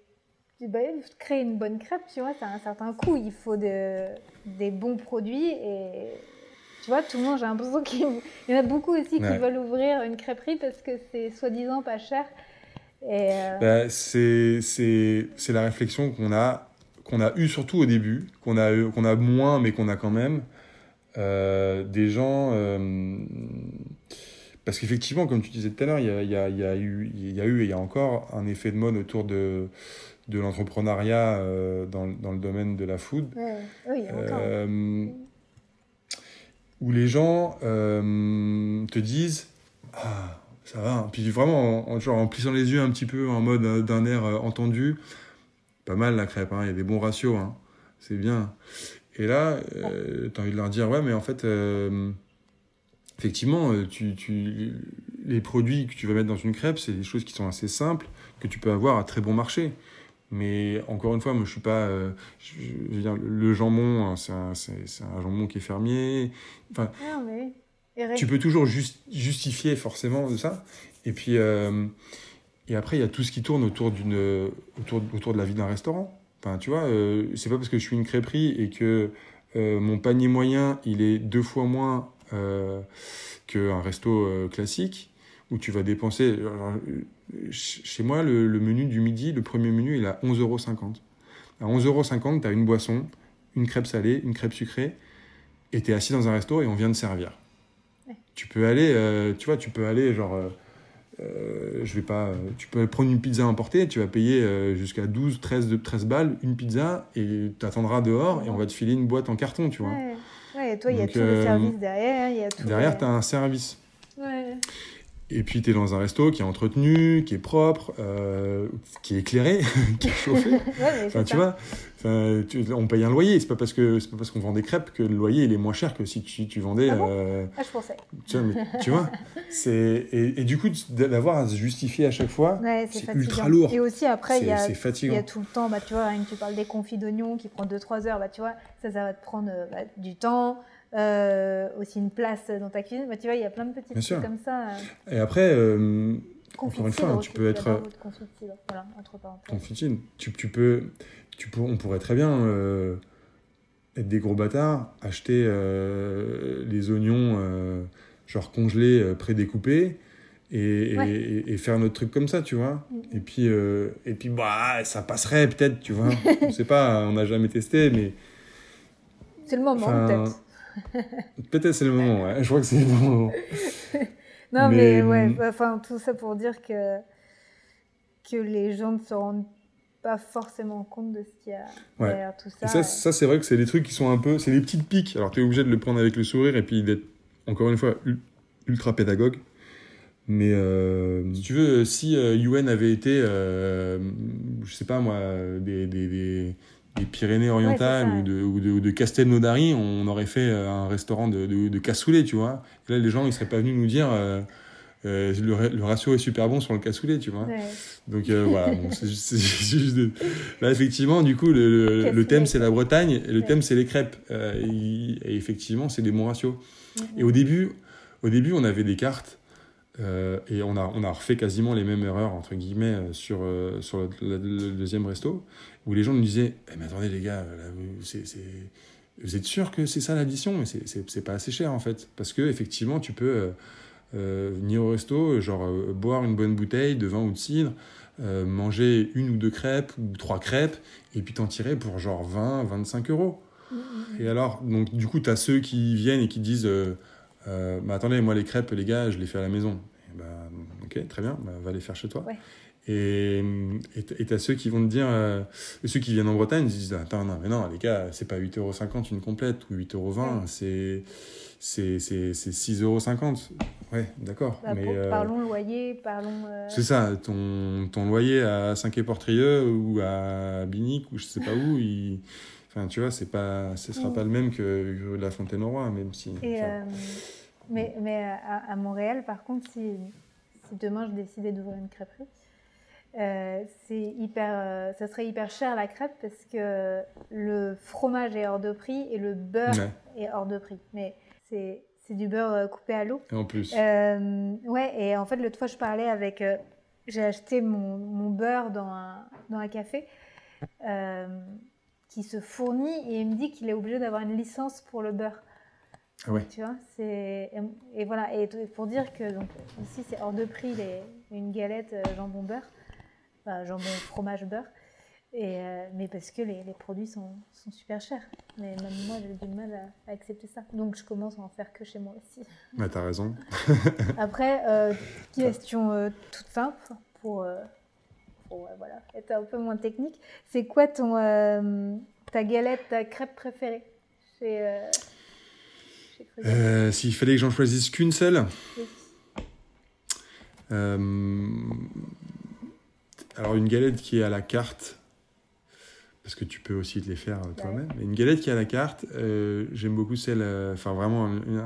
bah, créer une bonne crêpe, tu vois, ça a un certain coût. Il faut de, des bons produits et tu vois, tout le monde, j'ai l'impression qu'il y en a beaucoup aussi qui veulent ouvrir une crêperie parce que c'est soi-disant pas cher. Euh, bah, c'est la réflexion qu'on a, qu'on a eue surtout au début, qu'on a, qu'on a moins mais qu'on a quand même. Euh, des gens. Euh, parce qu'effectivement, comme tu disais tout à l'heure, il y a, y, a, eu, il y a eu et il y a encore un effet de mode autour de, de l'entrepreneuriat euh, dans, dans, le domaine de la food. Oui, euh, où les gens euh, te disent Ah, ça va. Hein. Puis vraiment, en, genre, en plissant les yeux un petit peu, en mode d'un air entendu, pas mal la crêpe, hein, il y a des bons ratios, hein, c'est bien. Et là, tu as envie de leur dire Ouais, mais en fait effectivement, tu, tu, les produits que tu vas mettre dans une crêpe, c'est des choses qui sont assez simples, que tu peux avoir à très bon marché. Mais encore une fois, moi, je suis pas. Euh, je, veux dire, le jambon, hein, c'est un, un, jambon qui est fermier. Enfin, ah, mais... Tu peux toujours justifier forcément de ça. Et puis, euh, et après, il y a tout ce qui tourne autour, d'une, autour, autour de la vie d'un restaurant. Enfin, tu vois, euh, c'est pas parce que je suis une crêperie et que mon panier moyen, il est deux fois moins qu'un resto classique, où tu vas dépenser... alors, euh, ch- chez moi, le, le menu du midi, le premier menu, il est à 11,50 euros. À 11,50 euros, tu as une boisson, une crêpe salée, une crêpe sucrée, et tu es assis dans un resto et on vient de servir. Ouais. Tu peux aller, euh, tu vois, tu peux aller genre... euh, euh, je vais pas. Tu peux prendre une pizza importée, tu vas payer jusqu'à 12, 13, de- 13 balles une pizza et tu attendras dehors et on va te filer une boîte en carton, tu vois. Ouais. Ouais, et toi, il y a tout le service derrière. Y a tout Derrière, les- tu as un service. Ouais. Et puis tu es dans un resto qui est entretenu, qui est propre, euh, qui est éclairé, *laughs* qui est chauffé. *laughs* Ouais, Enfin, tu ça. vois, enfin, tu- on paye un loyer. C'est pas parce que c'est pas parce qu'on vend des crêpes que le loyer il est moins cher que si tu, tu vendais. Ah bon euh, Ah, je pensais. tu vois, mais- tu vois, c'est et, et du coup d'avoir à se justifier à chaque fois, Ouais, c'est ultra lourd. Et aussi, après, il y a Il y a tout le temps, bah, tu vois, tu parles des confits d'oignons qui prend 2-3 heures, bah, tu vois, ça, ça va te prendre euh, bah, du temps, euh, aussi une place dans ta cuisine. Bah, tu vois, il y a plein de petits Bien trucs sûr. comme ça. euh, Et après, euh, Encore une fois, hein, aussi, tu peux être-. Voilà, entre parenthèses. confitine, tu, tu peux, tu peux, on pourrait très bien euh, être des gros bâtards, acheter euh, les oignons euh, genre congelés, euh, prédécoupés. Et, et- Ouais. et- et faire notre truc comme ça, tu vois. Mm. Et puis, euh, et puis bah, ça passerait peut-être, tu vois. *laughs* on sait pas, on n'a jamais testé, mais C'est le moment, peut-être. *laughs* peut-être c'est le moment. Ouais. Je crois que c'est le moment. *laughs* Non, mais, mais, ouais, hum, bah, enfin, tout ça pour dire que, que les gens ne se rendent pas forcément compte de ce qu'il y a Ouais. derrière tout ça. Et ça, ça c'est vrai que c'est des trucs qui sont un peu. C'est des petites piques. Alors, tu es obligé de le prendre avec le sourire et puis d'être, encore une fois, ul- ultra pédagogue. Mais euh, si tu veux, si euh, Yuen avait été, euh, je sais pas moi, des, des, des, des Pyrénées-Orientales Ouais, ou de, ou de, ou de Castelnaudary, on aurait fait euh, un restaurant de, de, de cassoulet, tu vois. Et là, les gens, ils seraient pas venus nous dire. euh, euh, le, ra- le ratio est super bon sur le cassoulet, tu vois. Ouais. Donc euh, voilà, bon, c'est juste, juste de- Là, *laughs* effectivement, du coup, le, le- Cassoulet. le thème, c'est la Bretagne, et le Ouais. thème, c'est les crêpes. Et, et effectivement, c'est des bons ratios. Mhm. Et au début, au début, on avait des cartes, euh, et on a, on a refait quasiment les mêmes erreurs, entre guillemets, sur, euh, sur le, le- le deuxième resto, où les gens nous disaient Eh, Mais attendez, les gars, là, vous, êtes sûr que c'est ça l'addition? Mais c'est- pas assez cher, en fait. Parce que effectivement, tu peux euh, euh, venir au resto, genre euh, boire une bonne bouteille de vin ou de cidre, euh, manger une ou deux crêpes ou trois crêpes, et puis t'en tirer pour genre 20, 25 euros. Mhm. Et alors, donc du coup, tu as ceux qui viennent et qui disent bah, Attendez, moi, les crêpes, les gars, je les fais à la maison. Et bah, ok, très bien, bah, va les faire chez toi. Ouais. Et et tu as ceux qui vont te dire euh, ceux qui viennent en Bretagne, ils disent Attends, non, mais non, les gars, c'est pas 8,50€ une complète ou 8,20€, Ouais. c'est c'est c'est- c'est 6,50€. Ouais, d'accord. Bah, mais pour- euh, Parlons loyer, parlons. euh, c'est ça, ton, ton loyer à Saint-Quay-Portrieux ou à Binic ou je sais pas où, il... enfin, tu vois, c'est pas, ce sera Mm. pas le même que rue de la Fontaine-au-Roi, même si. Et, enfin, mais mais à, à Montréal, par contre, si, si demain je décidais d'ouvrir une crêperie, euh, c'est hyper, euh, ça serait hyper cher la crêpe parce que le fromage est hors de prix et le beurre ouais. est hors de prix. Mais c'est c'est du beurre euh, coupé à l'eau. Et en plus, Euh, ouais, et en fait, l'autre fois, je parlais avec. j'ai acheté mon, mon beurre dans un, dans un café qui se fournit et il me dit qu'il est obligé d'avoir une licence pour le beurre. ah ouais. Tu vois, c'est. Et, et voilà, et pour dire que donc, ici, c'est hors de prix les, une galette jambon beurre, enfin, jambon fromage beurre. Et, euh, mais parce que les, les produits sont, sont super chers. Mais même moi, j'ai du mal à, à accepter ça. Donc, je commence à en faire que chez moi aussi. Bah, t'as raison. *laughs* Après, euh, question euh, toute simple pour, pour, voilà, être un peu moins technique. C'est quoi ton, ta galette, ta crêpe préférée chez, chez S'il fallait que j'en choisisse qu'une seule, Oui. Alors une galette qui est à la carte, parce que tu peux aussi te les faire euh, toi-même. Mais Une galette qui est à la carte, euh, j'aime beaucoup celle, euh, enfin vraiment une,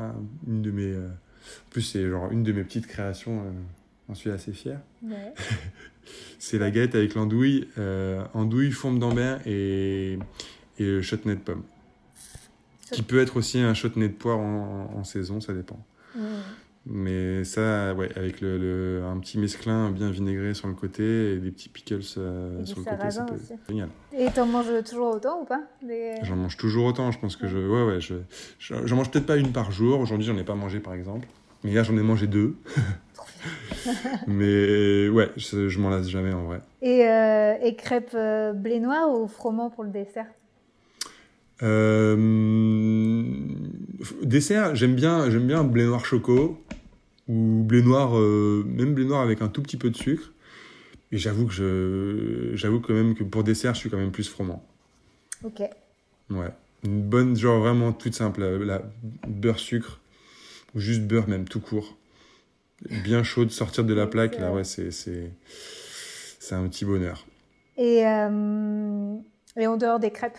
une de mes, euh, en plus c'est genre une de mes petites créations. J'en suis assez fier. Ouais. *laughs* C'est la galette avec l'andouille, andouille, fourme d'ambert et, et le chutney de pomme. Qui peut être aussi un chutney de poire en, en- en saison, ça dépend. Mmh. Mais ça, ouais, avec le, le- un petit mesclin bien vinaigré sur le côté et des petits pickles euh, sur le côté, c'est génial. Et t'en manges toujours autant ou pas Des- J'en mange toujours autant, je pense que je. Ouais, ouais, je. je- J'en mange peut-être pas une par jour. Aujourd'hui, j'en ai pas mangé par exemple. Mais hier, j'en ai mangé deux. *laughs* *laughs* Mais ouais, je, je m'en lasse jamais en vrai. Et, euh, et crêpes euh, blé noir ou froment pour le dessert? Dessert, j'aime bien, j'aime bien blé noir choco ou blé noir, euh, même blé noir avec un tout petit peu de sucre. Et j'avoue que je, j'avoue quand même que pour dessert, je suis quand même plus froment. Ok. Ouais, une bonne, genre vraiment toute simple, la, beurre sucre ou juste beurre même tout court, bien chaud de sortir de la plaque. Là, ouais, c'est, c'est, c'est un petit bonheur. Et, euh, et en dehors des crêpes,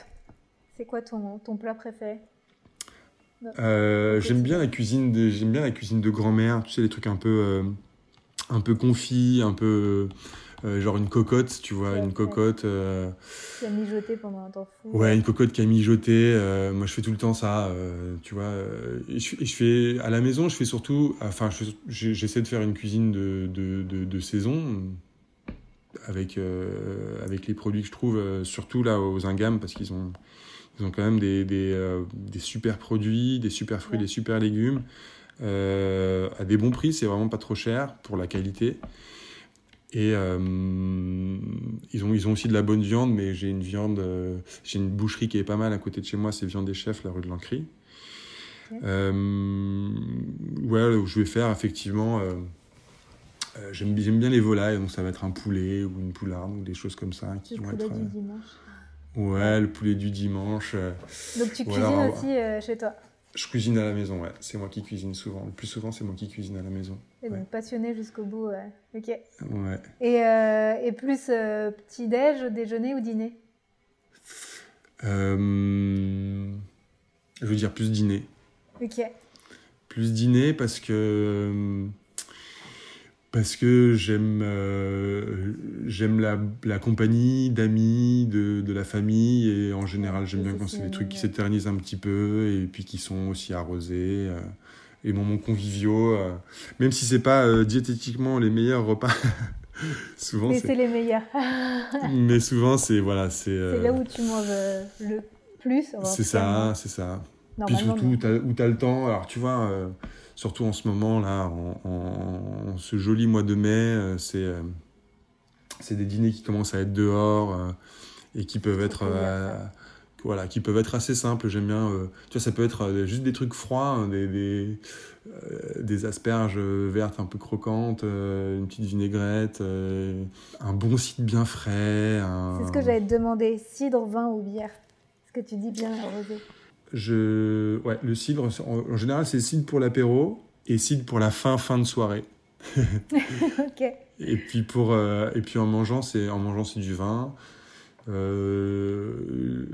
c'est quoi ton, ton plat préféré? Euh, j'aime bien la cuisine de j'aime bien la cuisine de grand-mère tu sais les trucs un peu euh, un peu confits un peu euh, genre une cocotte tu vois Ouais, une cocotte euh, Tu as mijoté pendant un temps fou. ouais une cocotte qui a mijoté euh, moi je fais tout le temps ça euh, tu vois euh, et je, et je fais à la maison je fais surtout enfin je j'essaie de faire une cuisine de de, de, de saison avec euh, avec les produits que je trouve euh, surtout là aux Ingam parce qu'ils ont ils ont quand même des, des, euh, des super produits, des super fruits, Ouais. des super légumes, euh, à des bons prix, c'est vraiment pas trop cher pour la qualité. Et euh, ils, ont, ils ont aussi de la bonne viande, mais j'ai une viande, euh, j'ai une boucherie qui est pas mal à côté de chez moi, c'est Viande des Chefs, la rue de l'Ancry. Ouais, je vais faire effectivement. J'aime bien les volailles, donc ça va être un poulet ou une poularde ou des choses comme ça qui Le vont poulet être. du dimanche? Ouais, le poulet du dimanche. euh, Donc tu cuisines alors, aussi euh, chez toi. Je cuisine à la maison, ouais. C'est moi qui cuisine souvent. Le plus souvent, c'est moi qui cuisine à la maison. Et donc passionné jusqu'au bout. ouais. Ok. Ouais. Et, euh, et plus euh, petit-déj, déjeuner ou dîner Je veux dire plus dîner. Ok. Plus dîner parce que parce que j'aime euh, j'aime la, la compagnie d'amis, de, de la famille et en général j'aime bien quand c'est des trucs qui s'éternisent un petit peu et puis qui sont aussi arrosés euh, et moments conviviaux. euh, même si c'est pas diététiquement les meilleurs repas, *laughs* souvent Mais c'est les meilleurs. *laughs* mais souvent c'est voilà c'est C'est là où tu manges le plus. c'est ça c'est ça puis surtout où t'as- où tu as le temps alors tu vois surtout en ce moment là en, en- en ce joli mois de mai euh, c'est euh, c'est des dîners qui commencent à être dehors euh, et qui peuvent être voilà qui peuvent être assez simples j'aime bien tu vois ça peut être juste des trucs froids hein, des des, des asperges vertes un peu croquantes une petite vinaigrette un bon cidre bien frais un- C'est ce que j'allais te demander. Cidre, vin ou bière Ce que tu dis bien arrosé. Je... Ouais, le cidre, en, en général, c'est cidre pour l'apéro et cidre pour la fin, fin de soirée. *laughs* Et puis, pour, euh, et puis en mangeant, c'est en mangeant, c'est du vin. Euh,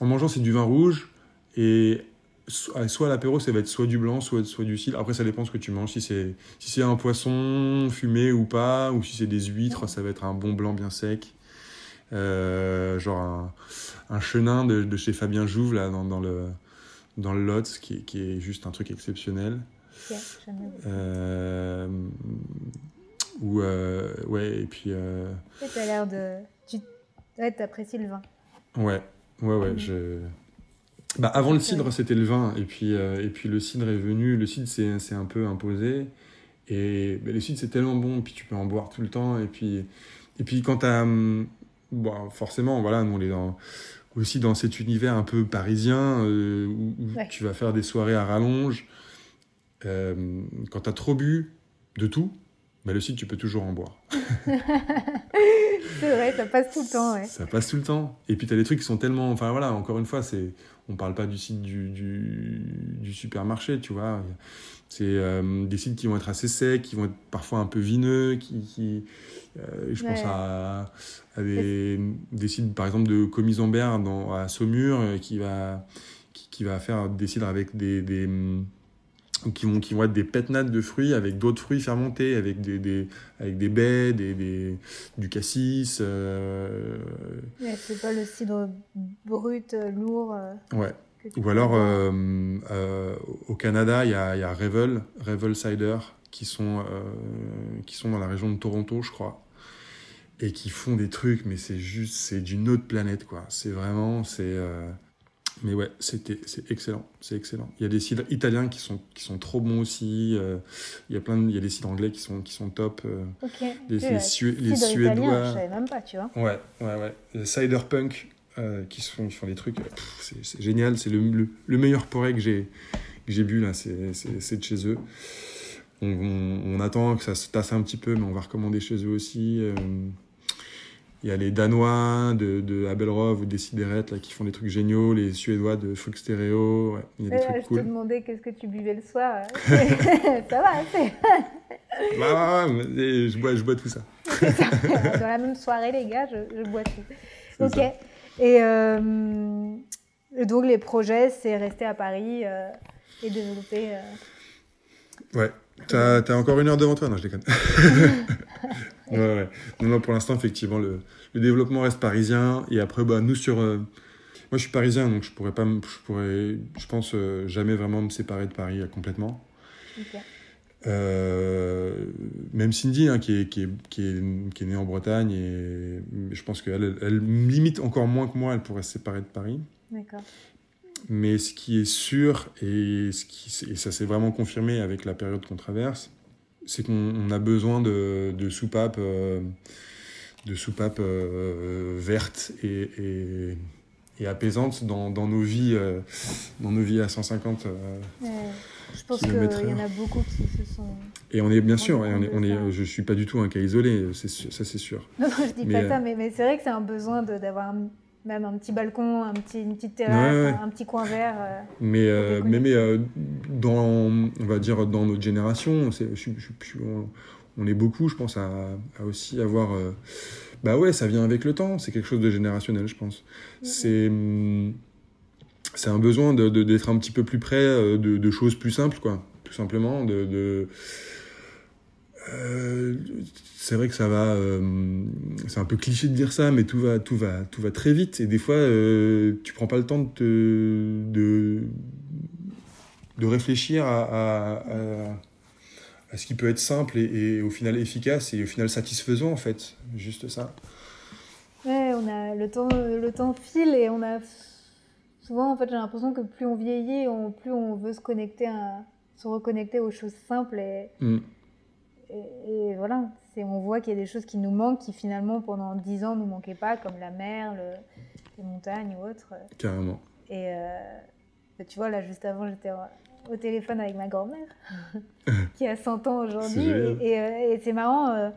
En mangeant, c'est du vin rouge. Et so- soit à l'apéro, ça va être soit du blanc, soit, soit du cidre. Après, ça dépend ce que tu manges. Si c'est si c'est un poisson fumé ou pas, ou si c'est des huîtres, ça va être un bon blanc bien sec. Euh, genre un, un chenin de, de chez Fabien Jouve, là, dans, dans le, dans le Lot, qui, est- qui est juste un truc exceptionnel. Euh, ou, euh, ouais, et puis, euh, t'as l'air de. Tu... Ouais, t'apprécies le vin. ouais, ouais, ouais, Mhm. je... Bah, avant le cidre, c'était le vin, et puis, et puis le cidre est venu, le cidre s'est un peu imposé, et bah, le cidre c'est tellement bon, et puis tu peux en boire tout le temps, et puis, et puis quand t'as... Bon, forcément, voilà, nous on est dans, aussi dans cet univers un peu parisien, euh, où, où Ouais. tu vas faire des soirées à rallonge, euh, quand t'as trop bu de tout, bah, le cidre tu peux toujours en boire. *laughs* C'est vrai, ça passe tout le temps, ouais. Ça passe tout le temps. Et puis, tu as des trucs qui sont tellement. Enfin, voilà, encore une fois, c'est on parle pas du site du, du, du supermarché, tu vois. C'est euh, des sites qui vont être assez secs, qui vont être parfois un peu vineux, qui. qui euh, je pense Ouais. à, à des, des sites, par exemple, de Comisambert dans, à Saumur, euh, qui va, qui, qui va faire des cidres avec des. des hum, qui vont, qui vont être des pétnates de fruits avec d'autres fruits fermentés, avec des, des, avec des baies, des, des, du cassis. euh, Ouais, c'est pas le cidre brut, euh, lourd, euh, Ouais, Ou alors, euh, euh, au Canada, il y a, y a Revel, Revel Cider, qui sont, qui sont dans la région de Toronto, je crois. Et qui font des trucs, mais c'est juste, c'est d'une autre planète, quoi. C'est vraiment, c'est. Mais ouais, c'était, c'est excellent, c'est excellent. Il y a des cidres italiens qui sont, qui sont trop bons aussi. il y a plein, de, il y a des cidres anglais qui sont, qui sont top. ok. Les, les, les, Suédois. je savais même pas, tu vois. Ouais, ouais, ouais. Le cider punk, euh, qui, font, qui font des trucs. C'est génial. C'est le, le, meilleur poré que j'ai bu, là. C'est de chez eux. On, on, attend que ça se tasse un petit peu, mais on va recommander chez eux aussi. Euh, il y a les Danois de, de Abelrov ou des Sidérette là, qui font des trucs géniaux, les Suédois de Folk Stereo. Ouais, il y a des trucs je cool. te demandais qu'est-ce que tu buvais le soir. *laughs* ça va, c'est. *laughs* bah, ouais, ouais, je, bois, je bois tout ça. *laughs* Dans la même soirée, les gars, je, je bois tout. Ok. Ça. Et euh, donc, les projets, c'est rester à Paris euh, et développer. Euh... Ouais. T'as as encore une heure devant toi? Non, je déconne. Ouais, ouais. Non, non, pour l'instant, effectivement, le, le, développement reste parisien. Et après, bah, nous, sur. Euh, moi, je suis parisien, donc je pourrais pas, je pourrais, je pense, euh, jamais vraiment me séparer de Paris euh, complètement. Okay. Euh, même Cindy, hein, qui, est, qui, est, qui, est, qui, est, née en Bretagne, et je pense qu'elle elle, limite encore moins que moi, elle pourrait se séparer de Paris. D'accord. Mais ce qui est sûr, et, ce qui, et ça s'est vraiment confirmé avec la période qu'on traverse, c'est qu'on a besoin de, de soupapes, euh, de soupapes euh, vertes et, et, et, apaisantes dans, dans nos vies, euh, dans nos vies à 150. Ouais. Je pense qu'il y en a beaucoup qui se sont. Et on est bien sûr, et on est, on est, je suis pas du tout un cas isolé, ça c'est sûr. Non, je dis mais, pas ça, mais, mais c'est vrai que c'est un besoin d'avoir même un petit balcon, un petit, une petite terrasse, ouais, ouais. Un, petit coin vert. Euh, mais, euh, mais, mais euh, dans, on va dire, dans notre génération, je, je, je, on, on, est beaucoup, je pense, à, à aussi avoir. bah ouais, ça vient avec le temps, c'est quelque chose de générationnel, je pense. Mm -hmm. C'est c'est un besoin d'être de, de, un petit peu plus près de, de, choses plus simples, quoi. Tout simplement. De... Euh, c'est vrai que ça va. Euh, c'est un peu cliché de dire ça, mais tout va, tout va, tout va très vite. Et des fois, euh, tu prends pas le temps de, te, de, de réfléchir à, à, à, à, ce qui peut être simple et, et, au final efficace et au final satisfaisant, en fait. Juste ça. Ouais, on a le temps, le temps file et on a souvent, en fait, j'ai l'impression que plus on vieillit, on, plus on veut se connecter, à, se reconnecter aux choses simples. Et, mm. Et, et voilà, on voit qu'il y a des choses qui nous manquent, qui finalement, pendant dix ans, ne nous manquaient pas, comme la mer, le, les montagnes ou autres. Carrément. Et euh, tu vois, là, juste avant, j'étais au téléphone avec ma grand-mère, *laughs* qui a 100 ans aujourd'hui. Et, et, et c'est marrant.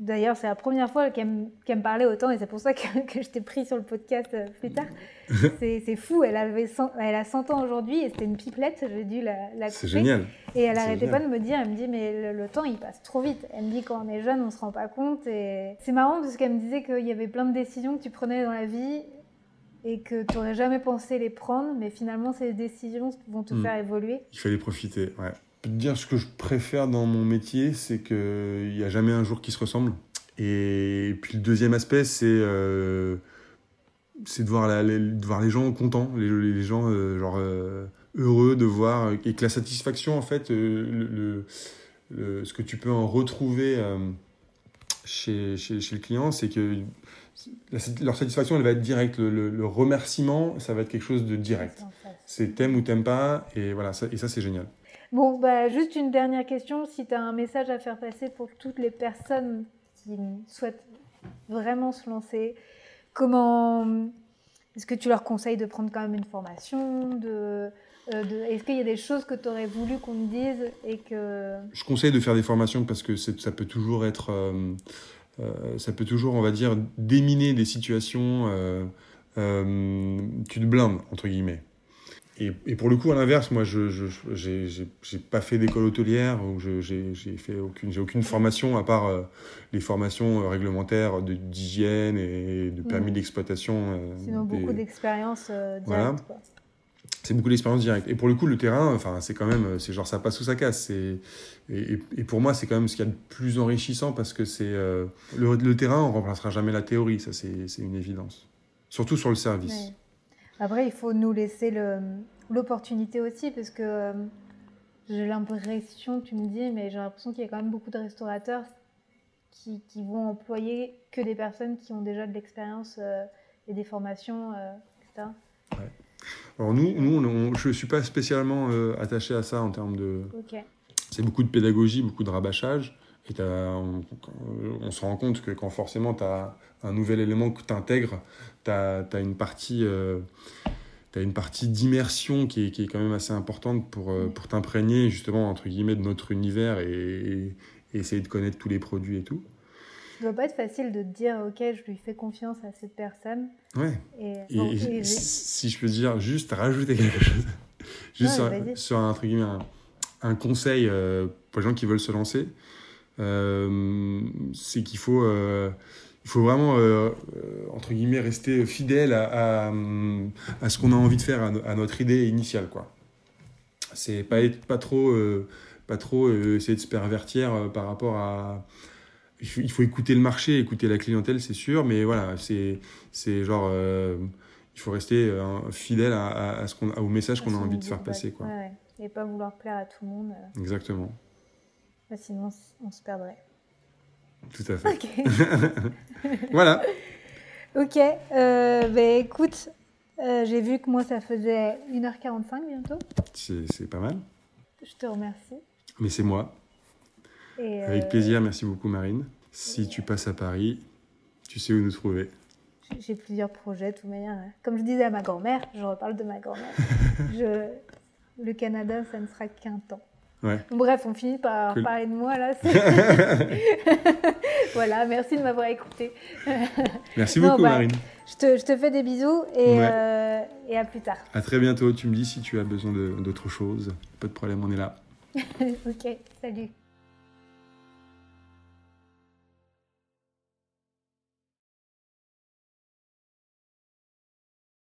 D'ailleurs, c'est la première fois qu'elle me, qu me, parlait autant et c'est pour ça que, *laughs* que je t'ai pris sur le podcast euh, plus tard. *laughs* c'est fou, elle, avait 100, elle a 100 ans aujourd'hui et c'était une pipelette, j'ai dû la, la couper. C'est génial. Et elle n'arrêtait pas de me dire, elle me dit, mais le, le, temps il passe trop vite. Elle me dit, quand on est jeune, on ne se rend pas compte. Et c'est marrant parce qu'elle me disait qu'il y avait plein de décisions que tu prenais dans la vie et que tu n'aurais jamais pensé les prendre, mais finalement, ces décisions vont te mmh. faire évoluer. Il fallait profiter, ouais te dire ce que je préfère dans mon métier, c'est qu'il n'y a jamais un jour qui se ressemble. Et puis le deuxième aspect, c'est euh, de, voir la, les, de voir les gens contents, les, les gens euh, genre, euh, heureux de voir, et que la satisfaction, en fait, euh, le, le, ce que tu peux en retrouver chez, chez, chez, le client, c'est que la, leur satisfaction, elle va être directe. Le, le, remerciement, ça va être quelque chose de direct. C'est t'aimes ou t'aimes pas, et voilà, ça, et ça c'est génial. Bon, bah, juste une dernière question. Si tu as un message à faire passer pour toutes les personnes qui souhaitent vraiment se lancer, comment est-ce que tu leur conseilles de prendre quand même une formation de, euh. Est-ce qu'il y a des choses que tu aurais voulu qu'on te dise et que... Je conseille de faire des formations parce que ça peut toujours être... Euh, euh, ça peut toujours, on va dire, déminer des situations. Tu te blindes, entre guillemets. Et, et, pour le coup, à l'inverse, moi, je n'ai pas fait d'école hôtelière, ou j'ai fait aucune, j'ai aucune formation à part euh, les formations euh, réglementaires d'hygiène et de permis mmh. d'exploitation. Euh, Sinon, des... beaucoup d'expérience euh, directe. Voilà. C'est beaucoup d'expérience directe. Et pour le coup, le terrain, enfin, c'est quand même, c'est genre ça passe ou ça casse. Et, et, et pour moi, c'est quand même ce qu'il y a de plus enrichissant parce que c'est le, le, terrain, on remplacera jamais la théorie, ça c'est une évidence. Surtout sur le service. Ouais. Après, il faut nous laisser l'opportunité aussi, parce que euh, j'ai l'impression, tu me dis, mais j'ai l'impression qu'il y a quand même beaucoup de restaurateurs qui, qui, vont employer que des personnes qui ont déjà de l'expérience euh, et des formations, euh, etc. Ouais. Alors nous, nous je ne suis pas spécialement attaché à ça en termes de... C'est beaucoup de pédagogie, beaucoup de rabâchage. Et on, on, se rend compte que quand forcément tu as un nouvel élément que tu intègres, tu as, une partie, euh, une partie d'immersion qui est, qui est, quand même assez importante pour, euh, pour t'imprégner justement entre guillemets de notre univers et, essayer de connaître tous les produits et tout. Ça ne doit pas être facile de dire ok je lui fais confiance à cette personne. Ouais. Et, si je peux dire juste rajouter quelque chose, *laughs* juste sur, un, entre guillemets, un, conseil euh, pour les gens qui veulent se lancer. Euh, c'est qu'il faut, euh, il faut vraiment, euh, entre guillemets, rester fidèle à, à, ce qu'on a envie de faire, à, notre idée initiale. Quoi. C'est pas, être, pas trop, pas trop essayer de se pervertir par rapport à il faut, écouter le marché, écouter la clientèle, c'est sûr, mais voilà, c'est, c'est genre, il faut rester fidèle à, à, ce qu'on, au message qu'on a envie de faire passer. Quoi. Ouais, Et pas vouloir plaire à tout le monde. Exactement sinon on se perdrait. Tout à fait. *laughs* voilà. Ok, euh, ben, écoute, euh, j'ai vu que moi ça faisait 1h45 bientôt. C'est pas mal. Je te remercie. Mais c'est moi. Avec euh, plaisir, merci beaucoup Marine. Si tu passes à Paris, tu sais où nous trouver. J'ai plusieurs projets, de toute manière. Comme je disais à ma grand-mère, je reparle de ma grand-mère. *laughs* je... Le Canada, ça ne sera qu'un temps. Bref, on finit par parler de moi là. *laughs* *laughs* voilà, merci de m'avoir écouté. *laughs* merci beaucoup bah, Marine. Je te, je te, fais des bisous et, euh, et, à plus tard. À très bientôt. Tu me dis si tu as besoin d'autre chose. Pas de problème, on est là. ok, salut.